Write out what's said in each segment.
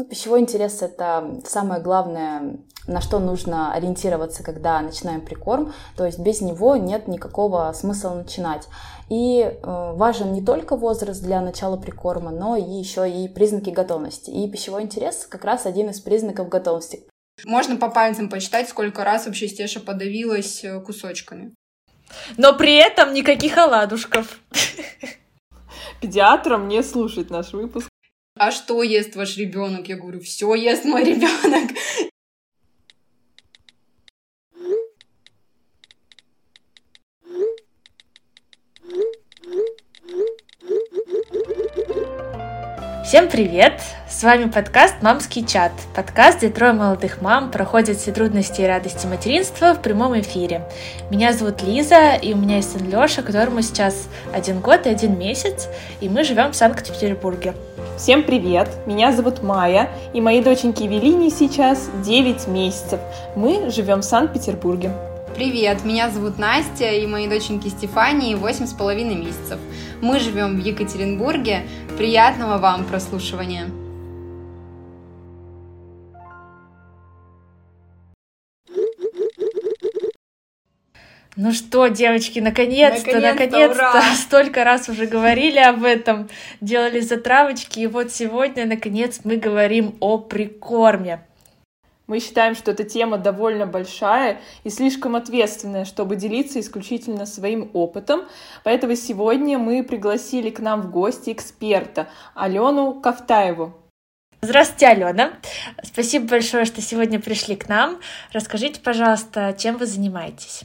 Ну, пищевой интерес – это самое главное, на что нужно ориентироваться, когда начинаем прикорм. То есть без него нет никакого смысла начинать. И э, важен не только возраст для начала прикорма, но и еще и признаки готовности. И пищевой интерес как раз один из признаков готовности. Можно по пальцам посчитать, сколько раз вообще Стеша подавилась э, кусочками. Но при этом никаких оладушков. Педиатрам не слушать наш выпуск. А что ест ваш ребенок? Я говорю, все ест мой ребенок. Всем привет! С вами подкаст «Мамский чат». Подкаст, где трое молодых мам проходят все трудности и радости материнства в прямом эфире. Меня зовут Лиза, и у меня есть сын Леша, которому сейчас один год и один месяц, и мы живем в Санкт-Петербурге. Всем привет! Меня зовут Майя, и моей доченьке Евелине сейчас 9 месяцев. Мы живем в Санкт-Петербурге. Привет, меня зовут Настя, и моей доченьке Стефании восемь с половиной месяцев. Мы живем в Екатеринбурге. Приятного вам прослушивания! Ну что, девочки, наконец-то, наконец-то, наконец столько раз уже говорили об этом, делали затравочки, и вот сегодня, наконец, мы говорим о прикорме. Мы считаем, что эта тема довольно большая и слишком ответственная, чтобы делиться исключительно своим опытом. Поэтому сегодня мы пригласили к нам в гости эксперта Алену Ковтаеву. Здравствуйте, Алена. Спасибо большое, что сегодня пришли к нам. Расскажите, пожалуйста, чем вы занимаетесь?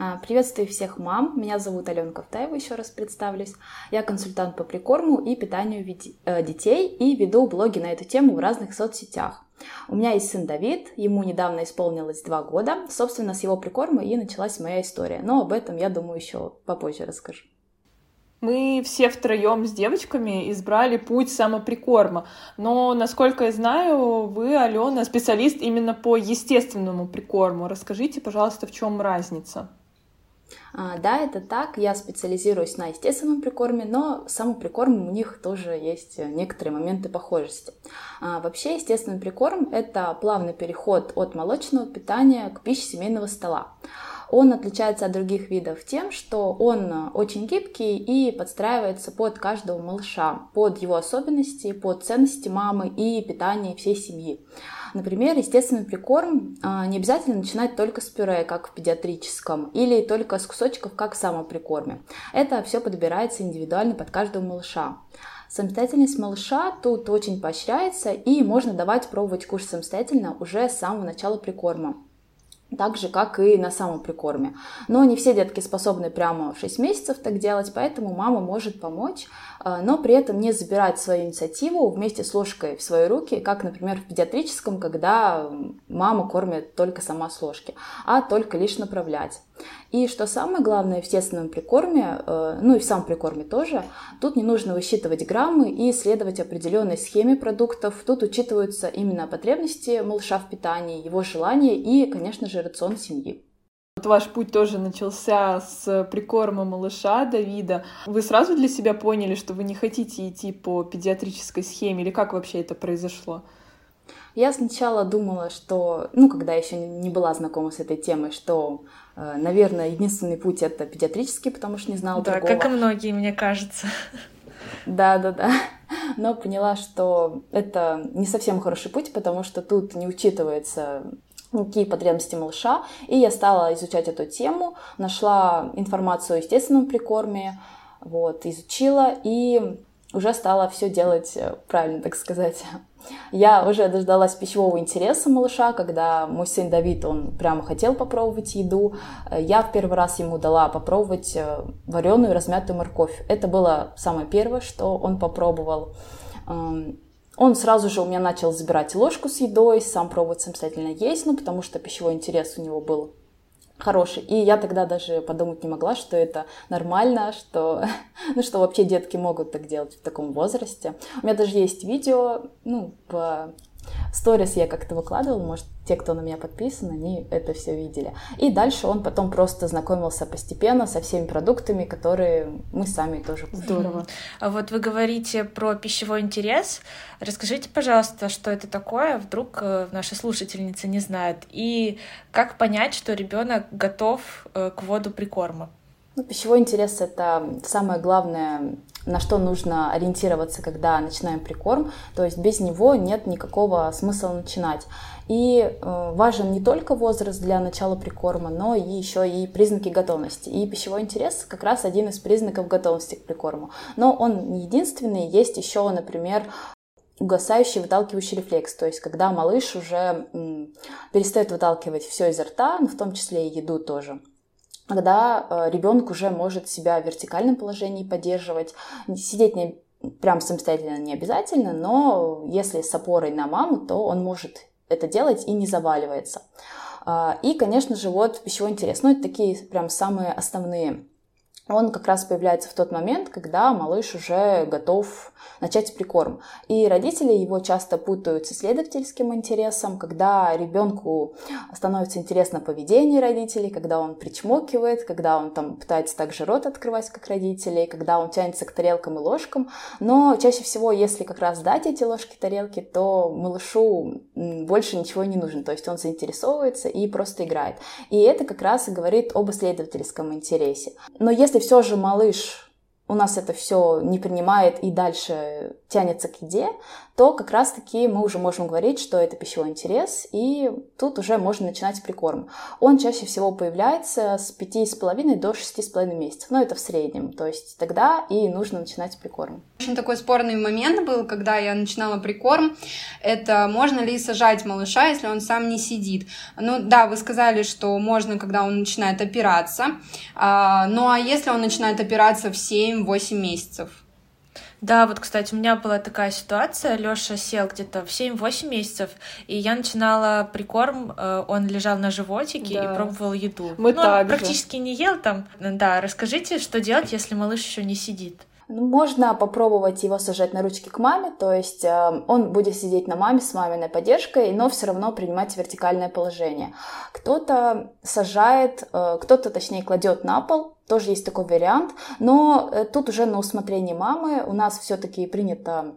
А, приветствую всех мам. Меня зовут Алена Ковтаева, еще раз представлюсь. Я консультант по прикорму и питанию э, детей и веду блоги на эту тему в разных соцсетях. У меня есть сын Давид, ему недавно исполнилось два года. Собственно, с его прикорма и началась моя история. Но об этом, я думаю, еще попозже расскажу. Мы все втроем с девочками избрали путь самоприкорма. Но, насколько я знаю, вы, Алена, специалист именно по естественному прикорму. Расскажите, пожалуйста, в чем разница? А, да, это так. Я специализируюсь на естественном прикорме, но самоприкорм у них тоже есть некоторые моменты похожести. А, вообще, естественный прикорм – это плавный переход от молочного питания к пище семейного стола. Он отличается от других видов тем, что он очень гибкий и подстраивается под каждого малыша, под его особенности, под ценности мамы и питание всей семьи. Например, естественный прикорм а, не обязательно начинать только с пюре, как в педиатрическом, или только с кусочков, как в самоприкорме. Это все подбирается индивидуально под каждого малыша. Самостоятельность малыша тут очень поощряется, и можно давать пробовать кушать самостоятельно уже с самого начала прикорма так же, как и на самом прикорме. Но не все детки способны прямо в 6 месяцев так делать, поэтому мама может помочь, но при этом не забирать свою инициативу вместе с ложкой в свои руки, как, например, в педиатрическом, когда мама кормит только сама с ложки, а только лишь направлять. И что самое главное в естественном прикорме, э, ну и в самом прикорме тоже, тут не нужно высчитывать граммы и следовать определенной схеме продуктов. Тут учитываются именно потребности малыша в питании, его желания и, конечно же, рацион семьи. Вот ваш путь тоже начался с прикорма малыша Давида. Вы сразу для себя поняли, что вы не хотите идти по педиатрической схеме, или как вообще это произошло? Я сначала думала, что, ну, когда еще не была знакома с этой темой, что, э, наверное, единственный путь это педиатрический, потому что не знала да, другого. как и многие, мне кажется. Да, да, да. Но поняла, что это не совсем хороший путь, потому что тут не учитывается какие потребности малыша. И я стала изучать эту тему, нашла информацию о естественном прикорме, вот, изучила и уже стала все делать э, правильно, так сказать. Я уже дождалась пищевого интереса малыша, когда мой сын Давид, он прямо хотел попробовать еду. Я в первый раз ему дала попробовать э, вареную размятую морковь. Это было самое первое, что он попробовал. Он сразу же у меня начал забирать ложку с едой, сам пробовать самостоятельно есть, ну, потому что пищевой интерес у него был хороший. И я тогда даже подумать не могла, что это нормально, что, ну, что вообще детки могут так делать в таком возрасте. У меня даже есть видео, ну, по сторис я как-то выкладывала, может, те, кто на меня подписан, они это все видели. И дальше он потом просто знакомился постепенно со всеми продуктами, которые мы сами тоже кушаем. Здорово. А вот вы говорите про пищевой интерес. Расскажите, пожалуйста, что это такое, вдруг э, наши слушательницы не знают, и как понять, что ребенок готов э, к воду прикорма? Ну, пищевой интерес — это самое главное, на что нужно ориентироваться, когда начинаем прикорм. То есть без него нет никакого смысла начинать. И э, важен не только возраст для начала прикорма, но и еще и признаки готовности. И пищевой интерес как раз один из признаков готовности к прикорму. Но он не единственный. Есть еще, например, угасающий выталкивающий рефлекс, то есть когда малыш уже перестает выталкивать все изо рта, ну, в том числе и еду тоже когда э, ребенок уже может себя в вертикальном положении поддерживать, сидеть не прям самостоятельно не обязательно, но если с опорой на маму, то он может это делать и не заваливается. А, и, конечно же, вот пищевой интерес. Ну, это такие прям самые основные он как раз появляется в тот момент, когда малыш уже готов начать прикорм. И родители его часто путают с исследовательским интересом, когда ребенку становится интересно поведение родителей, когда он причмокивает, когда он там пытается также рот открывать, как родители, когда он тянется к тарелкам и ложкам. Но чаще всего, если как раз дать эти ложки, тарелки, то малышу больше ничего не нужно. То есть он заинтересовывается и просто играет. И это как раз и говорит об исследовательском интересе. Но если все же малыш у нас это все не принимает и дальше тянется к еде, то как раз-таки мы уже можем говорить, что это пищевой интерес, и тут уже можно начинать прикорм. Он чаще всего появляется с 5,5 до 6,5 месяцев, но это в среднем, то есть тогда и нужно начинать прикорм. Очень такой спорный момент был, когда я начинала прикорм, это можно ли сажать малыша, если он сам не сидит. Ну да, вы сказали, что можно, когда он начинает опираться, а, ну а если он начинает опираться в 7 7-8 месяцев. Да, вот, кстати, у меня была такая ситуация. Лёша сел где-то в 7-8 месяцев, и я начинала прикорм, э, он лежал на животике да. и пробовал еду. Мы ну, так практически не ел там. Да, расскажите, что делать, если малыш еще не сидит? Ну, можно попробовать его сажать на ручки к маме, то есть э, он будет сидеть на маме с маминой поддержкой, но все равно принимать вертикальное положение. Кто-то сажает, э, кто-то точнее кладет на пол, тоже есть такой вариант, но э, тут уже на усмотрение мамы. У нас все-таки принято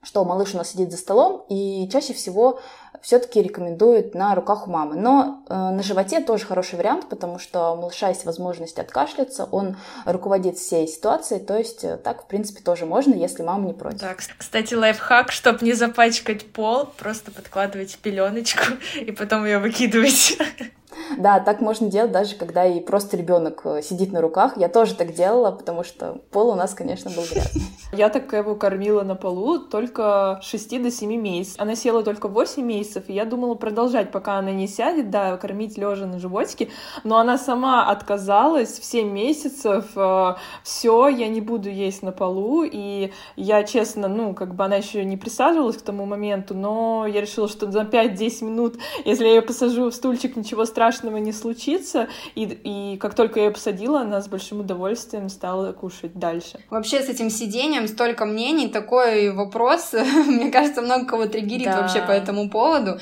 что малыш у нас сидит за столом, и чаще всего все-таки рекомендуют на руках у мамы. Но э, на животе тоже хороший вариант, потому что у малыша есть возможность откашляться, он руководит всей ситуацией, то есть э, так, в принципе, тоже можно, если мама не против. Да, кстати, лайфхак, чтобы не запачкать пол, просто подкладывайте пеленочку и потом ее выкидывайте. Да, так можно делать даже когда и просто ребенок э, сидит на руках. Я тоже так делала, потому что пол у нас, конечно, был грязный. Я так его кормила на полу только 6 до 7 месяцев. Она села только 8 месяцев, и я думала продолжать, пока она не сядет, да, кормить лежа на животике. Но она сама отказалась в 7 месяцев. Э, Все, я не буду есть на полу. И я, честно, ну, как бы она еще не присаживалась к тому моменту, но я решила, что за 5-10 минут, если я ее посажу в стульчик, ничего страшного страшного не случится. И, и как только я ее посадила, она с большим удовольствием стала кушать дальше. Вообще с этим сидением столько мнений, такой вопрос, мне кажется, много кого триггерит да. вообще по этому поводу.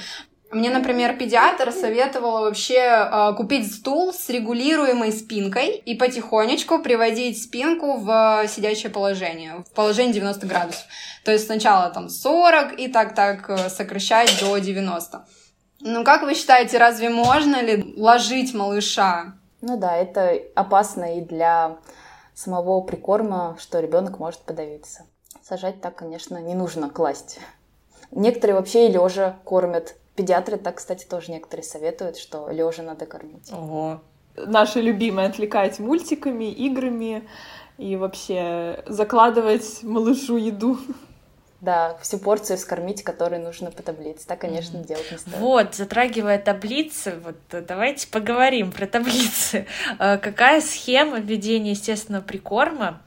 Мне, например, педиатр советовала вообще э, купить стул с регулируемой спинкой и потихонечку приводить спинку в сидячее положение, в положение 90 градусов. То есть сначала там 40 и так-так э, сокращать до 90. Ну, как вы считаете, разве можно ли ложить малыша? Ну да, это опасно и для самого прикорма, что ребенок может подавиться. Сажать так, конечно, не нужно класть. Некоторые вообще и лежа кормят. Педиатры так, кстати, тоже некоторые советуют, что лежа надо кормить. Ого. Наше любимое отвлекать мультиками, играми и вообще закладывать малышу еду. Да, всю порцию скормить, которую нужно по таблице. Так, конечно, mm-hmm. делать не стоит. Вот, затрагивая таблицы, вот давайте поговорим про таблицы. Э, какая схема введения естественного прикорма?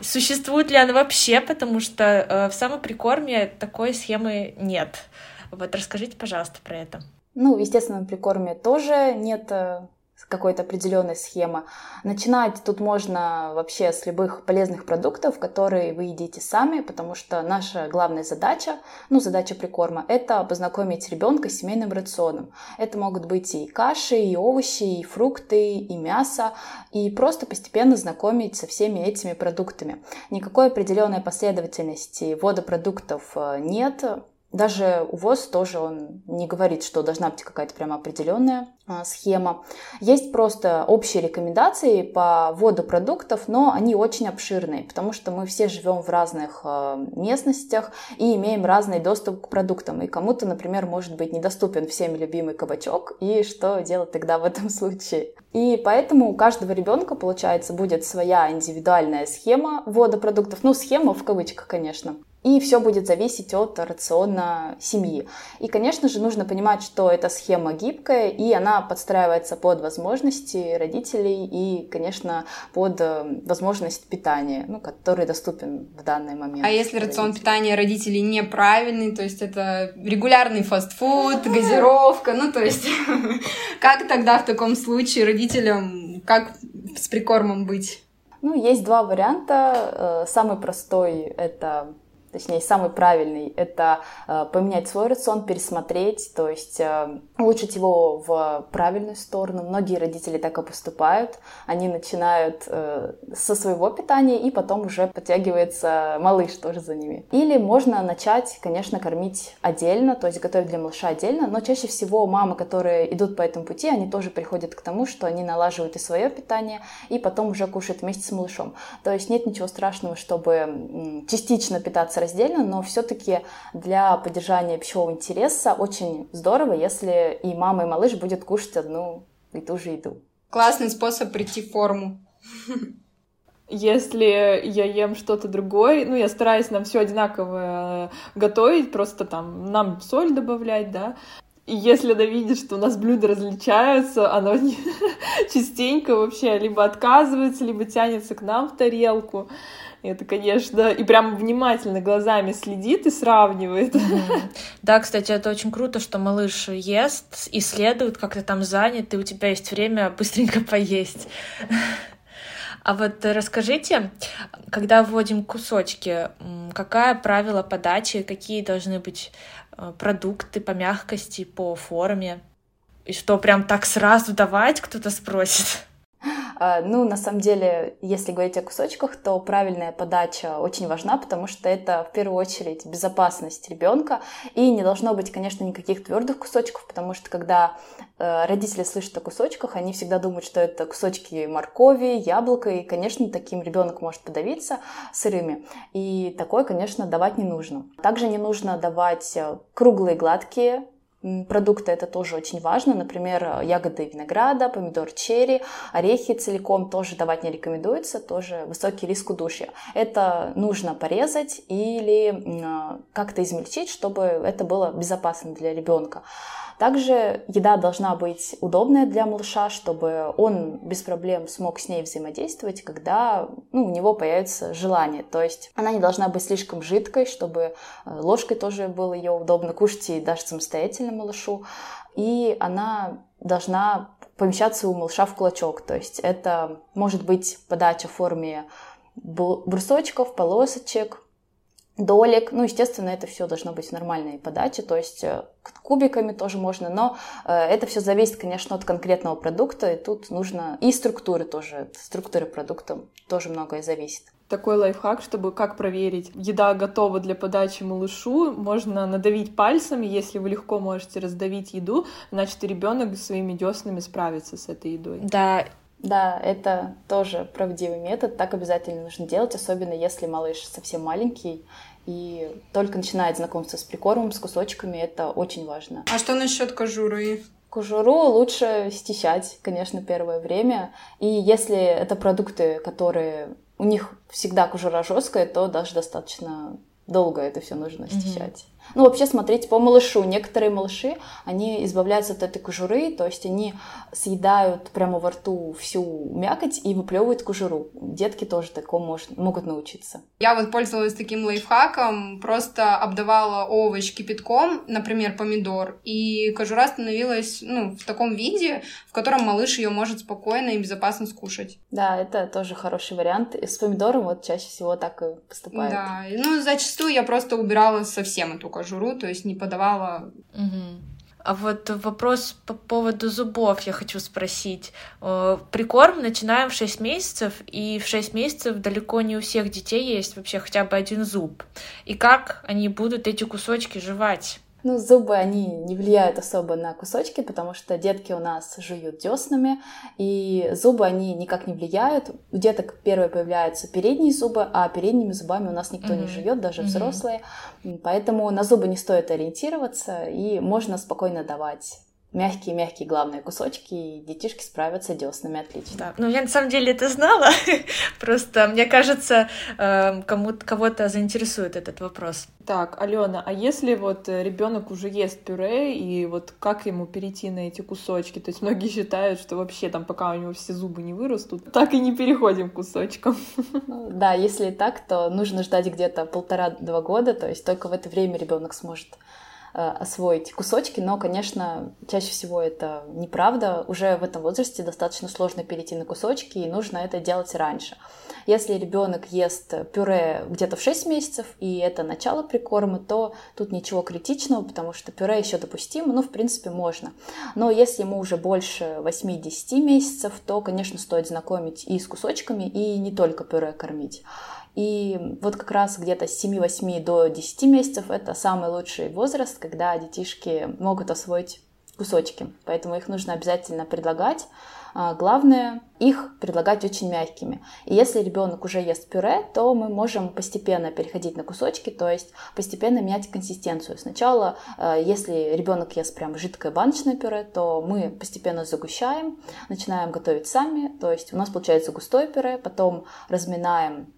Существует ли она вообще? Потому что э, в самоприкорме такой схемы нет. Вот расскажите, пожалуйста, про это. Ну, в естественном прикорме тоже нет какой-то определенной схемы. Начинать тут можно вообще с любых полезных продуктов, которые вы едите сами, потому что наша главная задача, ну, задача прикорма, это познакомить ребенка с семейным рационом. Это могут быть и каши, и овощи, и фрукты, и мясо, и просто постепенно знакомить со всеми этими продуктами. Никакой определенной последовательности ввода продуктов э, нет, даже УВОЗ тоже он не говорит, что должна быть какая-то прямо определенная а, схема. Есть просто общие рекомендации по вводу продуктов, но они очень обширные, потому что мы все живем в разных а, местностях и имеем разный доступ к продуктам. И кому-то, например, может быть недоступен всеми любимый кабачок, и что делать тогда в этом случае? И поэтому у каждого ребенка, получается, будет своя индивидуальная схема ввода продуктов. Ну, схема в кавычках, конечно. И все будет зависеть от рациона семьи. И, конечно же, нужно понимать, что эта схема гибкая, и она подстраивается под возможности родителей и, конечно, под э, возможность питания, ну, который доступен в данный момент. А если рацион питания родителей неправильный, то есть это регулярный фастфуд, газировка, ну, то есть как тогда в таком случае родителям, как с прикормом быть? Ну, есть два варианта. Э, самый простой — это точнее, самый правильный, это э, поменять свой рацион, пересмотреть, то есть э, улучшить его в правильную сторону. Многие родители так и поступают. Они начинают э, со своего питания, и потом уже подтягивается малыш тоже за ними. Или можно начать, конечно, кормить отдельно, то есть готовить для малыша отдельно, но чаще всего мамы, которые идут по этому пути, они тоже приходят к тому, что они налаживают и свое питание, и потом уже кушают вместе с малышом. То есть нет ничего страшного, чтобы частично питаться раздельно, но все-таки для поддержания пищевого интереса очень здорово, если и мама, и малыш будет кушать одну и ту же еду. Классный способ прийти в форму. Если я ем что-то другое, ну, я стараюсь нам все одинаково готовить, просто там нам соль добавлять, да, и если она видит, что у нас блюда различаются, она частенько вообще либо отказывается, либо тянется к нам в тарелку. Это, конечно, и прям внимательно глазами следит и сравнивает. Да, кстати, это очень круто, что малыш ест, исследует, как ты там занят, и у тебя есть время быстренько поесть. А вот расскажите, когда вводим кусочки, какая правила подачи, какие должны быть э, продукты по мягкости, по форме? И что, прям так сразу давать, кто-то спросит? А, ну, на самом деле, если говорить о кусочках, то правильная подача очень важна, потому что это в первую очередь безопасность ребенка. И не должно быть, конечно, никаких твердых кусочков, потому что когда э, родители слышат о кусочках, они всегда думают, что это кусочки моркови, яблока, и, конечно, таким ребенок может подавиться сырыми. И такое, конечно, давать не нужно. Также не нужно давать э, круглые гладкие продукты это тоже очень важно. Например, ягоды винограда, помидор черри, орехи целиком тоже давать не рекомендуется, тоже высокий риск удушья. Это нужно порезать или как-то измельчить, чтобы это было безопасно для ребенка. Также еда должна быть удобная для малыша, чтобы он без проблем смог с ней взаимодействовать, когда ну, у него появится желание. То есть она не должна быть слишком жидкой, чтобы э, ложкой тоже было ее удобно кушать и даже самостоятельно малышу. И она должна помещаться у малыша в кулачок. То есть это может быть подача в форме брусочков, полосочек, долек. Ну, естественно, это все должно быть в нормальной подаче, то есть э, кубиками тоже можно, но э, это все зависит, конечно, от конкретного продукта, и тут нужно и структуры тоже, структуры продукта тоже многое зависит. Такой лайфхак, чтобы как проверить, еда готова для подачи малышу, можно надавить пальцами, если вы легко можете раздавить еду, значит, ребенок своими деснами справится с этой едой. Да, да, это тоже правдивый метод, так обязательно нужно делать, особенно если малыш совсем маленький и только начинает знакомство с прикормом, с кусочками, это очень важно. А что насчет кожуры? Кожуру лучше стещать, конечно, первое время. И если это продукты, которые у них всегда кожура жесткая, то даже достаточно долго это все нужно стещать. Ну, вообще, смотрите, по малышу. Некоторые малыши, они избавляются от этой кожуры, то есть они съедают прямо во рту всю мякоть и выплевывают кожуру. Детки тоже такому может, могут научиться. Я вот пользовалась таким лайфхаком, просто обдавала овощ кипятком, например, помидор, и кожура становилась, ну, в таком виде, в котором малыш ее может спокойно и безопасно скушать. Да, это тоже хороший вариант. И с помидором вот чаще всего так и поступают. Да, ну, зачастую я просто убирала совсем эту кожуру, то есть не подавала. Угу. А вот вопрос по поводу зубов я хочу спросить. Э, прикорм начинаем в 6 месяцев, и в 6 месяцев далеко не у всех детей есть вообще хотя бы один зуб. И как они будут эти кусочки жевать? Ну, зубы, они не влияют особо на кусочки, потому что детки у нас жуют деснами, и зубы, они никак не влияют. У деток первые появляются передние зубы, а передними зубами у нас никто mm-hmm. не живет, даже mm-hmm. взрослые. Поэтому на зубы не стоит ориентироваться, и можно спокойно давать мягкие-мягкие главные кусочки, и детишки справятся деснами отлично. Да, ну я на самом деле это знала, просто мне кажется, эм, кому кого-то заинтересует этот вопрос. Так, Алена, а если вот э, ребенок уже ест пюре, и вот как ему перейти на эти кусочки? То есть многие считают, что вообще там, пока у него все зубы не вырастут, так и не переходим к кусочкам. Ну, да, если так, то нужно ждать где-то полтора-два года, то есть только в это время ребенок сможет освоить кусочки, но, конечно, чаще всего это неправда. Уже в этом возрасте достаточно сложно перейти на кусочки, и нужно это делать раньше. Если ребенок ест пюре где-то в 6 месяцев, и это начало прикорма, то тут ничего критичного, потому что пюре еще допустимо, ну, в принципе, можно. Но если ему уже больше 8-10 месяцев, то, конечно, стоит знакомить и с кусочками, и не только пюре кормить. И вот как раз где-то с 7-8 до 10 месяцев это самый лучший возраст, когда детишки могут освоить кусочки. Поэтому их нужно обязательно предлагать. А, главное, их предлагать очень мягкими. И если ребенок уже ест пюре, то мы можем постепенно переходить на кусочки, то есть постепенно менять консистенцию. Сначала, а, если ребенок ест прям жидкое баночное пюре, то мы постепенно загущаем, начинаем готовить сами, то есть у нас получается густое пюре, потом разминаем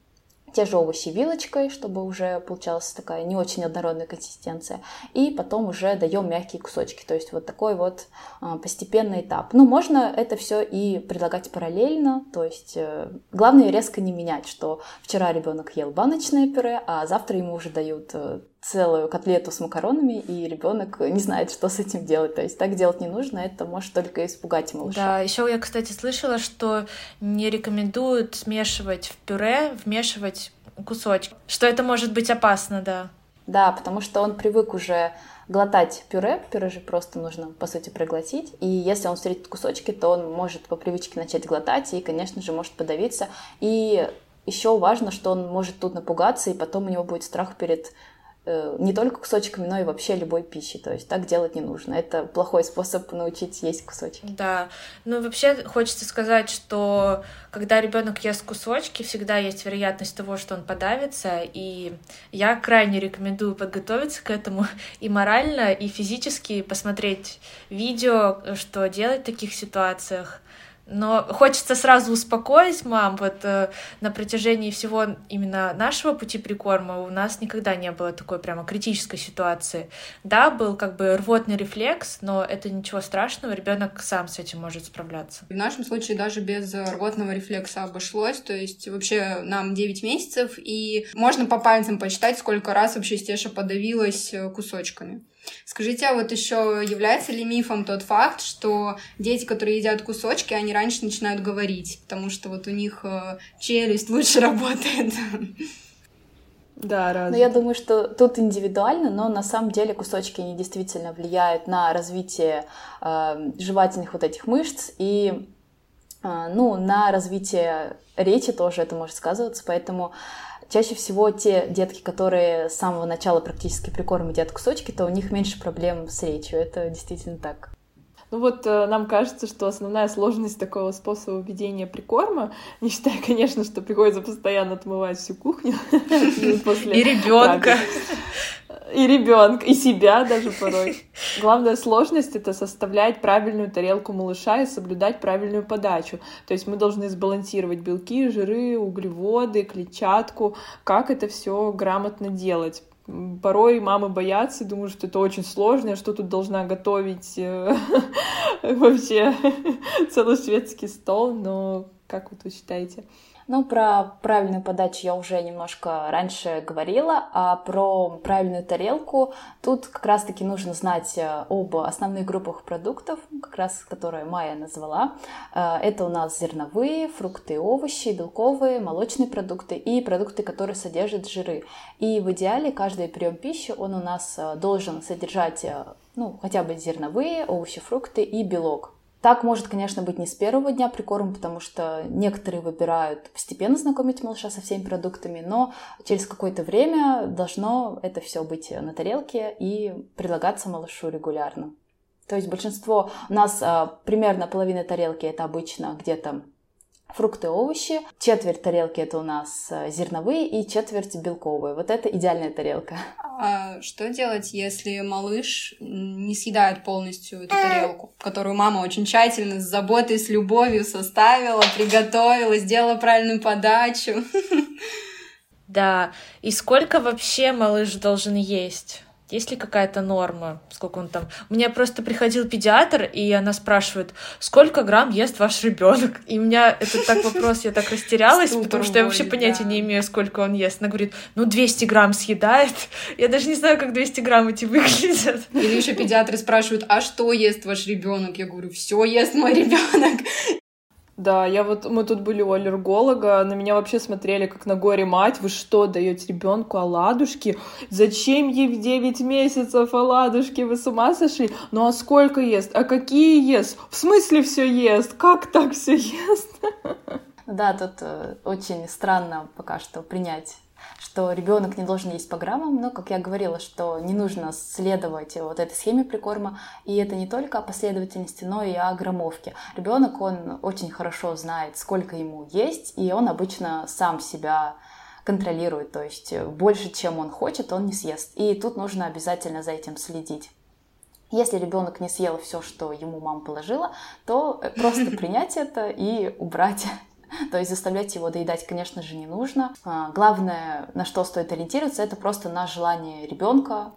те же овощи вилочкой, чтобы уже получалась такая не очень однородная консистенция. И потом уже даем мягкие кусочки. То есть вот такой вот а, постепенный этап. Ну, можно это все и предлагать параллельно. То есть э, главное резко не менять, что вчера ребенок ел баночное пюре, а завтра ему уже дают э, целую котлету с макаронами, и ребенок не знает, что с этим делать. То есть так делать не нужно, это может только испугать малыша. Да, еще я, кстати, слышала, что не рекомендуют смешивать в пюре, вмешивать кусочки, что это может быть опасно, да. Да, потому что он привык уже глотать пюре, пюре же просто нужно, по сути, проглотить, и если он встретит кусочки, то он может по привычке начать глотать и, конечно же, может подавиться, и еще важно, что он может тут напугаться, и потом у него будет страх перед не только кусочками, но и вообще любой пищи. То есть так делать не нужно. Это плохой способ научить есть кусочки. Да. Ну, вообще хочется сказать, что когда ребенок ест кусочки, всегда есть вероятность того, что он подавится. И я крайне рекомендую подготовиться к этому и морально, и физически посмотреть видео, что делать в таких ситуациях. Но хочется сразу успокоить мам, вот э, на протяжении всего именно нашего пути прикорма у нас никогда не было такой прямо критической ситуации. Да, был как бы рвотный рефлекс, но это ничего страшного, ребенок сам с этим может справляться. В нашем случае даже без рвотного рефлекса обошлось, то есть вообще нам 9 месяцев, и можно по пальцам посчитать, сколько раз вообще Стеша подавилась э, кусочками. Скажите, а вот еще является ли мифом тот факт, что дети, которые едят кусочки, они раньше начинают говорить, потому что вот у них э, челюсть лучше работает? Да, разве. Но я думаю, что тут индивидуально, но на самом деле кусочки они действительно влияют на развитие э, жевательных вот этих мышц и э, ну, на развитие речи тоже это может сказываться, поэтому Чаще всего те детки, которые с самого начала практически прикорм едят кусочки, то у них меньше проблем с речью. Это действительно так. Ну вот э, нам кажется, что основная сложность такого способа ведения прикорма, не считая, конечно, что приходится постоянно отмывать всю кухню. И ребенка и ребенка, и себя даже порой. Главная сложность — это составлять правильную тарелку малыша и соблюдать правильную подачу. То есть мы должны сбалансировать белки, жиры, углеводы, клетчатку. Как это все грамотно делать? Порой мамы боятся, думают, что это очень сложно, что тут должна готовить э, вообще целый светский стол, но как вы считаете? Ну, про правильную подачу я уже немножко раньше говорила, а про правильную тарелку тут как раз-таки нужно знать э, об основных группах продуктов, как раз которые Майя назвала. Э, это у нас зерновые, фрукты, овощи, белковые, молочные продукты и продукты, которые содержат жиры. И в идеале каждый прием пищи, он у нас э, должен содержать ну, хотя бы зерновые, овощи, фрукты и белок. Так может, конечно, быть не с первого дня прикорм, потому что некоторые выбирают постепенно знакомить малыша со всеми продуктами, но через какое-то время должно это все быть на тарелке и предлагаться малышу регулярно. То есть большинство у нас а, примерно половина тарелки это обычно где-то фрукты, овощи. Четверть тарелки это у нас э, зерновые и четверть белковые. Вот это идеальная тарелка. А что делать, если малыш не съедает полностью эту тарелку, которую мама очень тщательно, с заботой, с любовью составила, приготовила, сделала правильную подачу? Да, и сколько вообще малыш должен есть? Есть ли какая-то норма? Сколько он там? У меня просто приходил педиатр, и она спрашивает, сколько грамм ест ваш ребенок? И у меня это так вопрос, я так растерялась, потому что я вообще понятия не имею, сколько он ест. Она говорит, ну 200 грамм съедает. Я даже не знаю, как 200 грамм эти выглядят. Или еще педиатры спрашивают, а что ест ваш ребенок? Я говорю, все ест мой ребенок. Да, я вот, мы тут были у аллерголога, на меня вообще смотрели как на горе мать, вы что, даете ребенку оладушки? Зачем ей в 9 месяцев оладушки, вы с ума сошли? Ну а сколько ест? А какие ест? В смысле все ест? Как так все ест? Да, тут э, очень странно пока что принять что ребенок не должен есть по граммам, но, как я говорила, что не нужно следовать вот этой схеме прикорма, и это не только о последовательности, но и о граммовке. Ребенок, он очень хорошо знает, сколько ему есть, и он обычно сам себя контролирует, то есть больше, чем он хочет, он не съест. И тут нужно обязательно за этим следить. Если ребенок не съел все, что ему мама положила, то просто принять это и убрать То есть заставлять его доедать, конечно же, не нужно. А, главное, на что стоит ориентироваться, это просто на желание ребенка,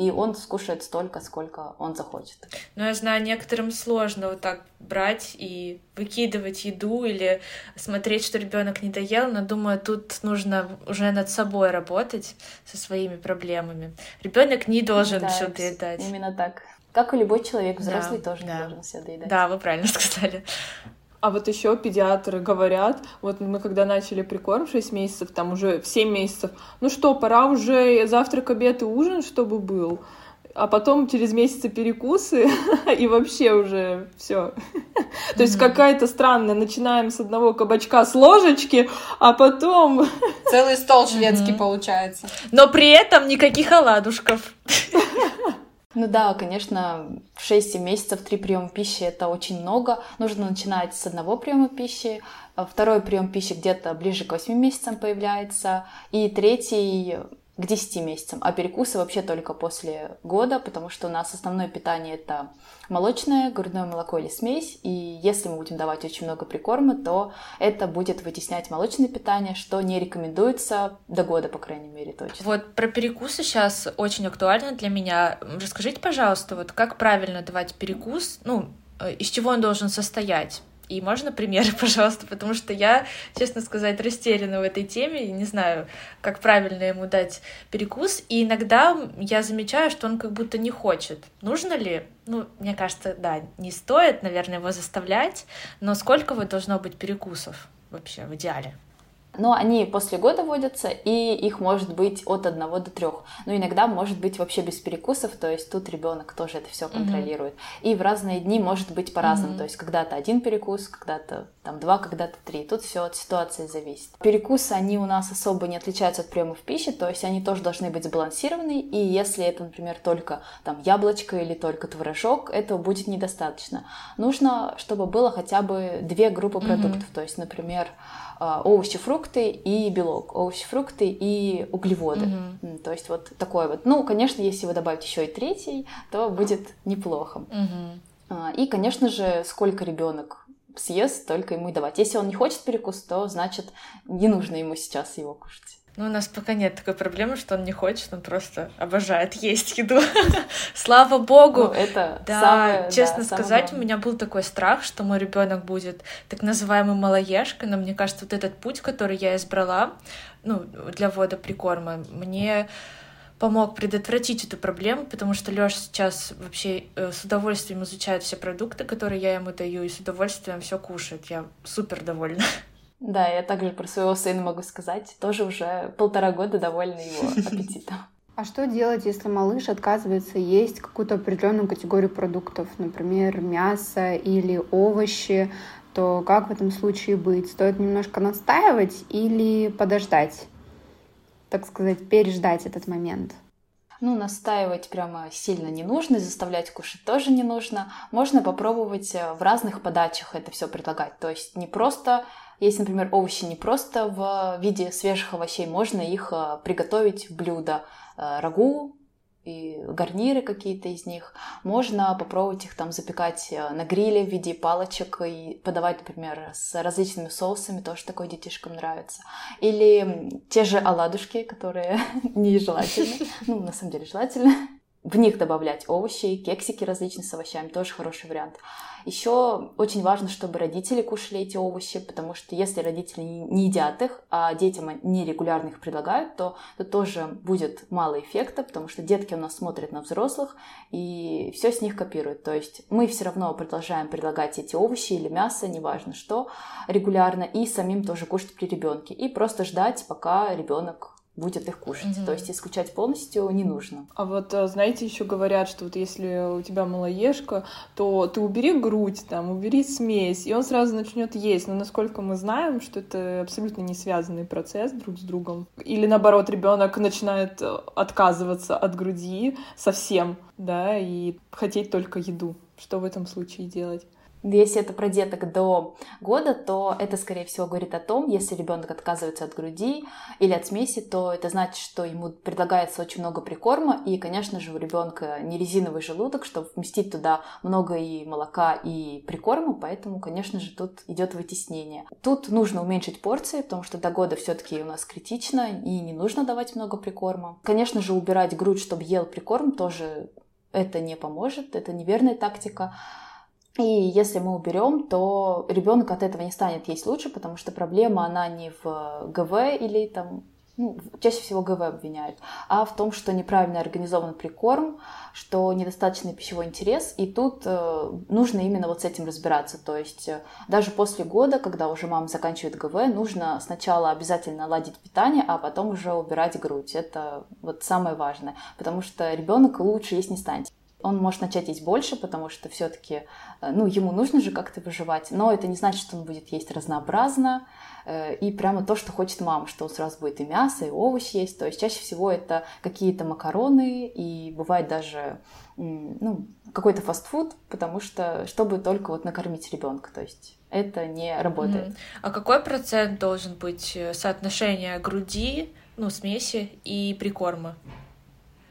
и он скушает столько, сколько он захочет. Но я знаю, некоторым сложно вот так брать и выкидывать еду или смотреть, что ребенок не доел, но думаю, тут нужно уже над собой работать со своими проблемами. Ребенок не должен да, все доедать. Именно так. Как и любой человек, взрослый да, тоже да. не должен все доедать. Да, вы правильно сказали. А вот еще педиатры говорят, вот мы когда начали прикорм 6 месяцев, там уже в 7 месяцев, ну что, пора уже завтрак, обед и ужин, чтобы был. А потом через месяцы перекусы, и вообще уже все. То есть какая-то странная. Начинаем с одного кабачка с ложечки, а потом... Целый стол шведский получается. Но при этом никаких оладушков. Ну да, конечно, в 6-7 месяцев три приема пищи это очень много. Нужно начинать с одного приема пищи, а второй прием пищи где-то ближе к 8 месяцам появляется, и третий к 10 месяцам, а перекусы вообще только после года, потому что у нас основное питание это молочное, грудное молоко или смесь, и если мы будем давать очень много прикорма, то это будет вытеснять молочное питание, что не рекомендуется до года, по крайней мере, точно. Вот про перекусы сейчас очень актуально для меня. Расскажите, пожалуйста, вот как правильно давать перекус, ну, э, из чего он должен состоять? И можно примеры, пожалуйста, потому что я, честно сказать, растеряна в этой теме, и не знаю, как правильно ему дать перекус. И иногда я замечаю, что он как будто не хочет. Нужно ли? Ну, мне кажется, да, не стоит, наверное, его заставлять, но сколько вот должно быть перекусов вообще в идеале? Но они после года вводятся, и их может быть от одного до трех. Но иногда может быть вообще без перекусов, то есть тут ребенок тоже это все контролирует. Mm-hmm. И в разные дни может быть по-разному. Mm-hmm. То есть когда-то один перекус, когда-то там два, когда-то три. Тут все от ситуации зависит. Перекусы, они у нас особо не отличаются от приемов пищи, то есть они тоже должны быть сбалансированы. И если это, например, только там яблочко или только творожок, этого будет недостаточно. Нужно, чтобы было хотя бы две группы продуктов. Mm-hmm. То есть, например, овощи, фрукты и белок, овощи, фрукты и углеводы. Mm-hmm. То есть вот такой вот. Ну, конечно, если вы добавите еще и третий, то будет неплохо. Mm-hmm. И, конечно же, сколько ребенок съест, только ему и давать. Если он не хочет перекус, то значит не нужно ему сейчас его кушать. Ну, у нас пока нет такой проблемы, что он не хочет, он просто обожает есть еду. Слава богу! Ну, это да, самое, честно да, сказать, самое у меня был такой страх, что мой ребенок будет так называемым малоежкой, но мне кажется, вот этот путь, который я избрала, ну, для ввода прикорма, мне помог предотвратить эту проблему, потому что Лёша сейчас вообще э, с удовольствием изучает все продукты, которые я ему даю, и с удовольствием все кушает. Я супер довольна. Да, я также про своего сына могу сказать. Тоже уже полтора года довольна его аппетитом. А что делать, если малыш отказывается есть какую-то определенную категорию продуктов, например, мясо или овощи, то как в этом случае быть? Стоит немножко настаивать или подождать? Так сказать, переждать этот момент? Ну, настаивать прямо сильно не нужно, заставлять кушать тоже не нужно. Можно попробовать э, в разных подачах это все предлагать. То есть не просто есть, например, овощи не просто в виде свежих овощей, можно их э, приготовить в блюдо. Э, рагу и гарниры какие-то из них. Можно попробовать их там запекать э, на гриле в виде палочек и подавать, например, с различными соусами, тоже такое детишкам нравится. Или те же оладушки, которые нежелательны, ну, на самом деле желательно, в них добавлять овощи, кексики различные с овощами, тоже хороший вариант. Еще очень важно, чтобы родители кушали эти овощи, потому что если родители не едят их, а детям нерегулярно их предлагают, то, то тоже будет мало эффекта, потому что детки у нас смотрят на взрослых и все с них копируют. То есть мы все равно продолжаем предлагать эти овощи или мясо, неважно что, регулярно, и самим тоже кушать при ребенке. И просто ждать, пока ребенок будет их кушать. Mm-hmm. То есть исключать полностью не нужно. А вот, э, знаете, еще говорят, что вот если у тебя малоежка, то ты убери грудь, там, убери смесь, и он сразу начнет есть. Но насколько мы знаем, что это абсолютно не связанный процесс друг с другом. Или наоборот, ребенок начинает э, отказываться от груди совсем, да, и хотеть только еду. Что в этом случае делать? Если это про деток до года, то это, скорее всего, говорит о том, если ребенок отказывается от груди или от смеси, то это значит, что ему предлагается очень много прикорма, и, конечно же, у ребенка не резиновый желудок, чтобы вместить туда много и молока, и прикорма, поэтому, конечно же, тут идет вытеснение. Тут нужно уменьшить порции, потому что до года все-таки у нас критично, и не нужно давать много прикорма. Конечно же, убирать грудь, чтобы ел прикорм, тоже это не поможет, это неверная тактика. И если мы уберем, то ребенок от этого не станет есть лучше, потому что проблема, она не в ГВ или там ну, чаще всего ГВ обвиняют, а в том, что неправильно организован прикорм, что недостаточный пищевой интерес, и тут э, нужно именно вот с этим разбираться. То есть э, даже после года, когда уже мама заканчивает ГВ, нужно сначала обязательно наладить питание, а потом уже убирать грудь. Это вот самое важное, потому что ребенок лучше есть не станет. Он может начать есть больше, потому что все-таки, э, ну, ему нужно же как-то выживать, но это не значит, что он будет есть разнообразно э, и прямо то, что хочет мама, что он сразу будет и мясо, и овощи есть. То есть чаще всего это какие-то макароны и бывает даже ну, какой-то фастфуд, потому что чтобы только вот накормить ребенка, то есть это не работает. Mm. А какой процент должен быть э, соотношение груди, ну, смеси и прикорма?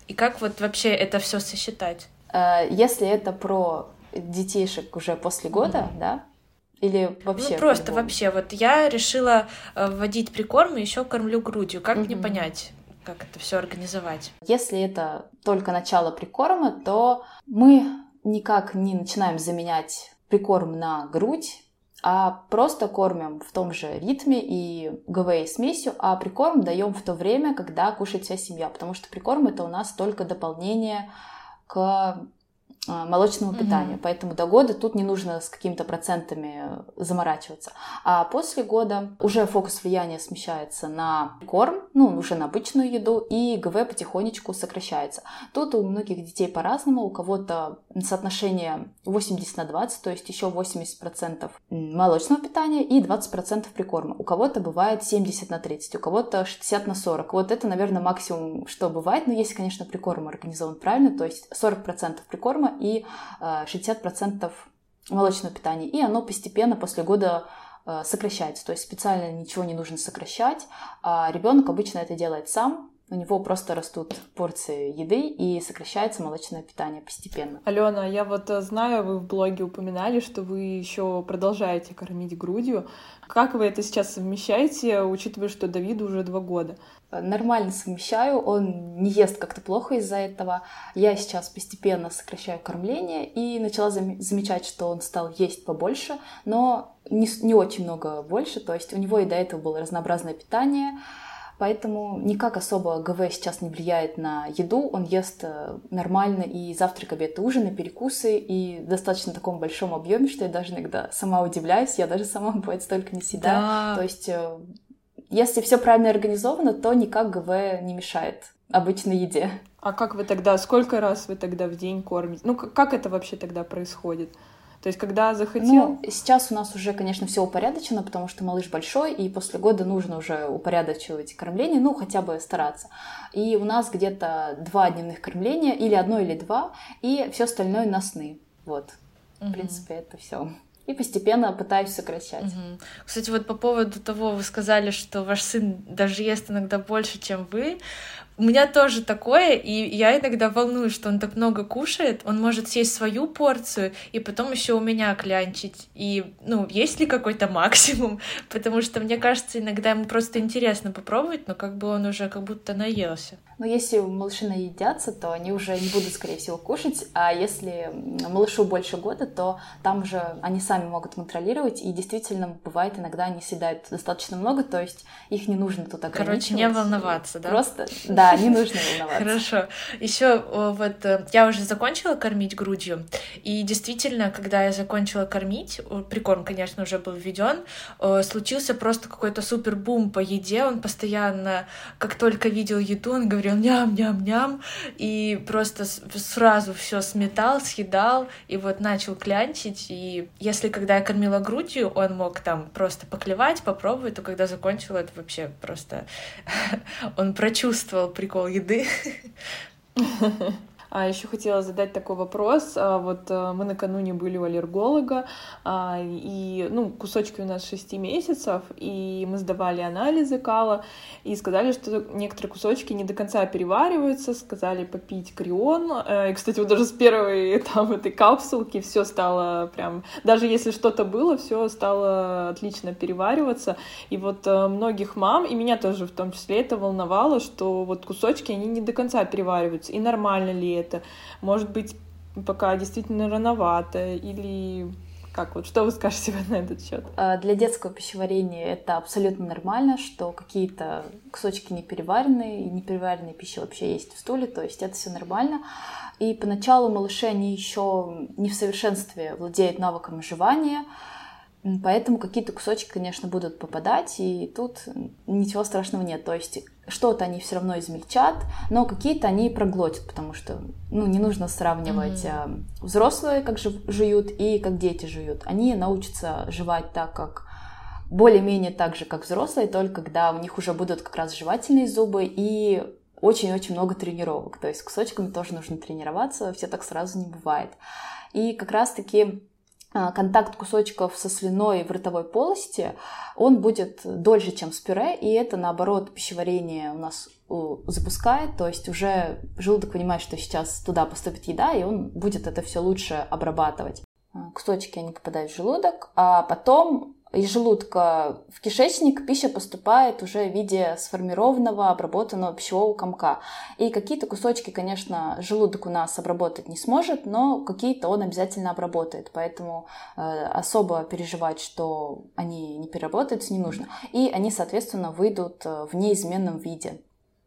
И как вот вообще это все сосчитать? Э, если это про детишек уже после года, mm-hmm. да, или вообще? Ну, просто вообще. Вот я решила э, вводить прикорм и еще кормлю грудью. Как mm-hmm. мне понять, как это все организовать? Если это только начало прикорма, то мы никак не начинаем заменять прикорм на грудь, а просто кормим в том же ритме и ГВ смесью, а прикорм даем в то время, когда кушает вся семья, потому что прикорм это у нас только дополнение к а, молочному питанию. Mm-hmm. Поэтому до года тут не нужно с какими-то процентами заморачиваться. А после года уже фокус влияния смещается на корм, ну, уже на обычную еду, и ГВ потихонечку сокращается. Тут у многих детей по-разному. У кого-то соотношение 80 на 20, то есть еще 80% молочного питания и 20% прикорма. У кого-то бывает 70 на 30, у кого-то 60 на 40. Вот это, наверное, максимум, что бывает. Но если, конечно, прикорм организован правильно, то есть 40% прикорма и 60% э, молочного питания. И оно постепенно после года э, сокращается. То есть специально ничего не нужно сокращать. А ребенок обычно это делает сам. У него просто растут порции еды и сокращается молочное питание постепенно. Алена, я вот э, знаю, вы в блоге упоминали, что вы еще продолжаете кормить грудью. Как вы это сейчас совмещаете, учитывая, что Давиду уже два года? Нормально совмещаю, он не ест как-то плохо из-за этого. Я сейчас постепенно сокращаю кормление и начала замечать, что он стал есть побольше, но не, не очень много больше, то есть у него и до этого было разнообразное питание, Поэтому никак особо ГВ сейчас не влияет на еду. Он ест э, нормально и завтрак, обед, и ужин, и перекусы, и в достаточно таком большом объеме, что я даже иногда сама удивляюсь. Я даже сама, бывает, столько не съедаю. Да. То есть, э, если все правильно организовано, то никак ГВ не мешает обычной еде. А как вы тогда, сколько раз вы тогда в день кормите? Ну, как это вообще тогда происходит? То есть, когда захотел... Ну, сейчас у нас уже, конечно, все упорядочено, потому что малыш большой, и после года нужно уже упорядочивать кормление, ну, хотя бы стараться. И у нас где-то два дневных кормления, или одно, или два, и все остальное на сны. Вот. Угу. В принципе, это все и постепенно пытаюсь сокращать. Угу. Кстати, вот по поводу того, вы сказали, что ваш сын даже ест иногда больше, чем вы. У меня тоже такое, и я иногда волнуюсь, что он так много кушает, он может съесть свою порцию и потом еще у меня клянчить. И, ну, есть ли какой-то максимум? Потому что, мне кажется, иногда ему просто интересно попробовать, но как бы он уже как будто наелся. Но если малыши наедятся, то они уже не будут, скорее всего, кушать, а если малышу больше года, то там уже они сами могут контролировать, и действительно, бывает, иногда они съедают достаточно много, то есть их не нужно тут ограничивать. Короче, не волноваться, да? Просто, да, не нужно волноваться. Хорошо. Еще вот э, я уже закончила кормить грудью, и действительно, когда я закончила кормить, прикорм, конечно, уже был введен, случился просто какой-то супер бум по еде. Он постоянно, как только видел еду, он говорил ням-ням-ням, и просто сразу все сметал, съедал, и вот начал клянчить. И если когда я кормила грудью, он мог там просто поклевать, попробовать, то когда закончила, это вообще просто он прочувствовал прикол еды. А еще хотела задать такой вопрос. А, вот э, мы накануне были у аллерголога, а, и ну, кусочки у нас 6 месяцев, и мы сдавали анализы кала, и сказали, что некоторые кусочки не до конца перевариваются, сказали попить крион. Э, и, кстати, вот даже с первой там этой капсулки все стало прям... Даже если что-то было, все стало отлично перевариваться. И вот э, многих мам, и меня тоже в том числе это волновало, что вот кусочки, они не до конца перевариваются. И нормально ли это? Может быть, пока действительно рановато или как вот, что вы скажете на этот счет? А, для детского пищеварения это абсолютно нормально, что какие-то кусочки не переваренные, и непереваренная пища вообще есть в стуле, то есть это все нормально. И поначалу малыши, они еще не в совершенстве владеют навыком жевания, Поэтому какие-то кусочки, конечно, будут попадать, и тут ничего страшного нет. То есть что-то они все равно измельчат, но какие-то они проглотят, потому что ну, не нужно сравнивать mm-hmm. взрослые, как жуют, и как дети жуют. Они научатся жевать так, как более-менее так же, как взрослые, только когда у них уже будут как раз жевательные зубы и очень-очень много тренировок. То есть кусочками тоже нужно тренироваться, все так сразу не бывает. И как раз-таки контакт кусочков со слюной в ротовой полости, он будет дольше, чем с пюре, и это, наоборот, пищеварение у нас запускает, то есть уже желудок понимает, что сейчас туда поступит еда, и он будет это все лучше обрабатывать. А, кусочки, они попадают в желудок, а потом из желудка в кишечник пища поступает уже в виде сформированного, обработанного пищевого комка. И какие-то кусочки, конечно, желудок у нас обработать не сможет, но какие-то он обязательно обработает. Поэтому э, особо переживать, что они не переработаются, не нужно. И они, соответственно, выйдут э, в неизменном виде.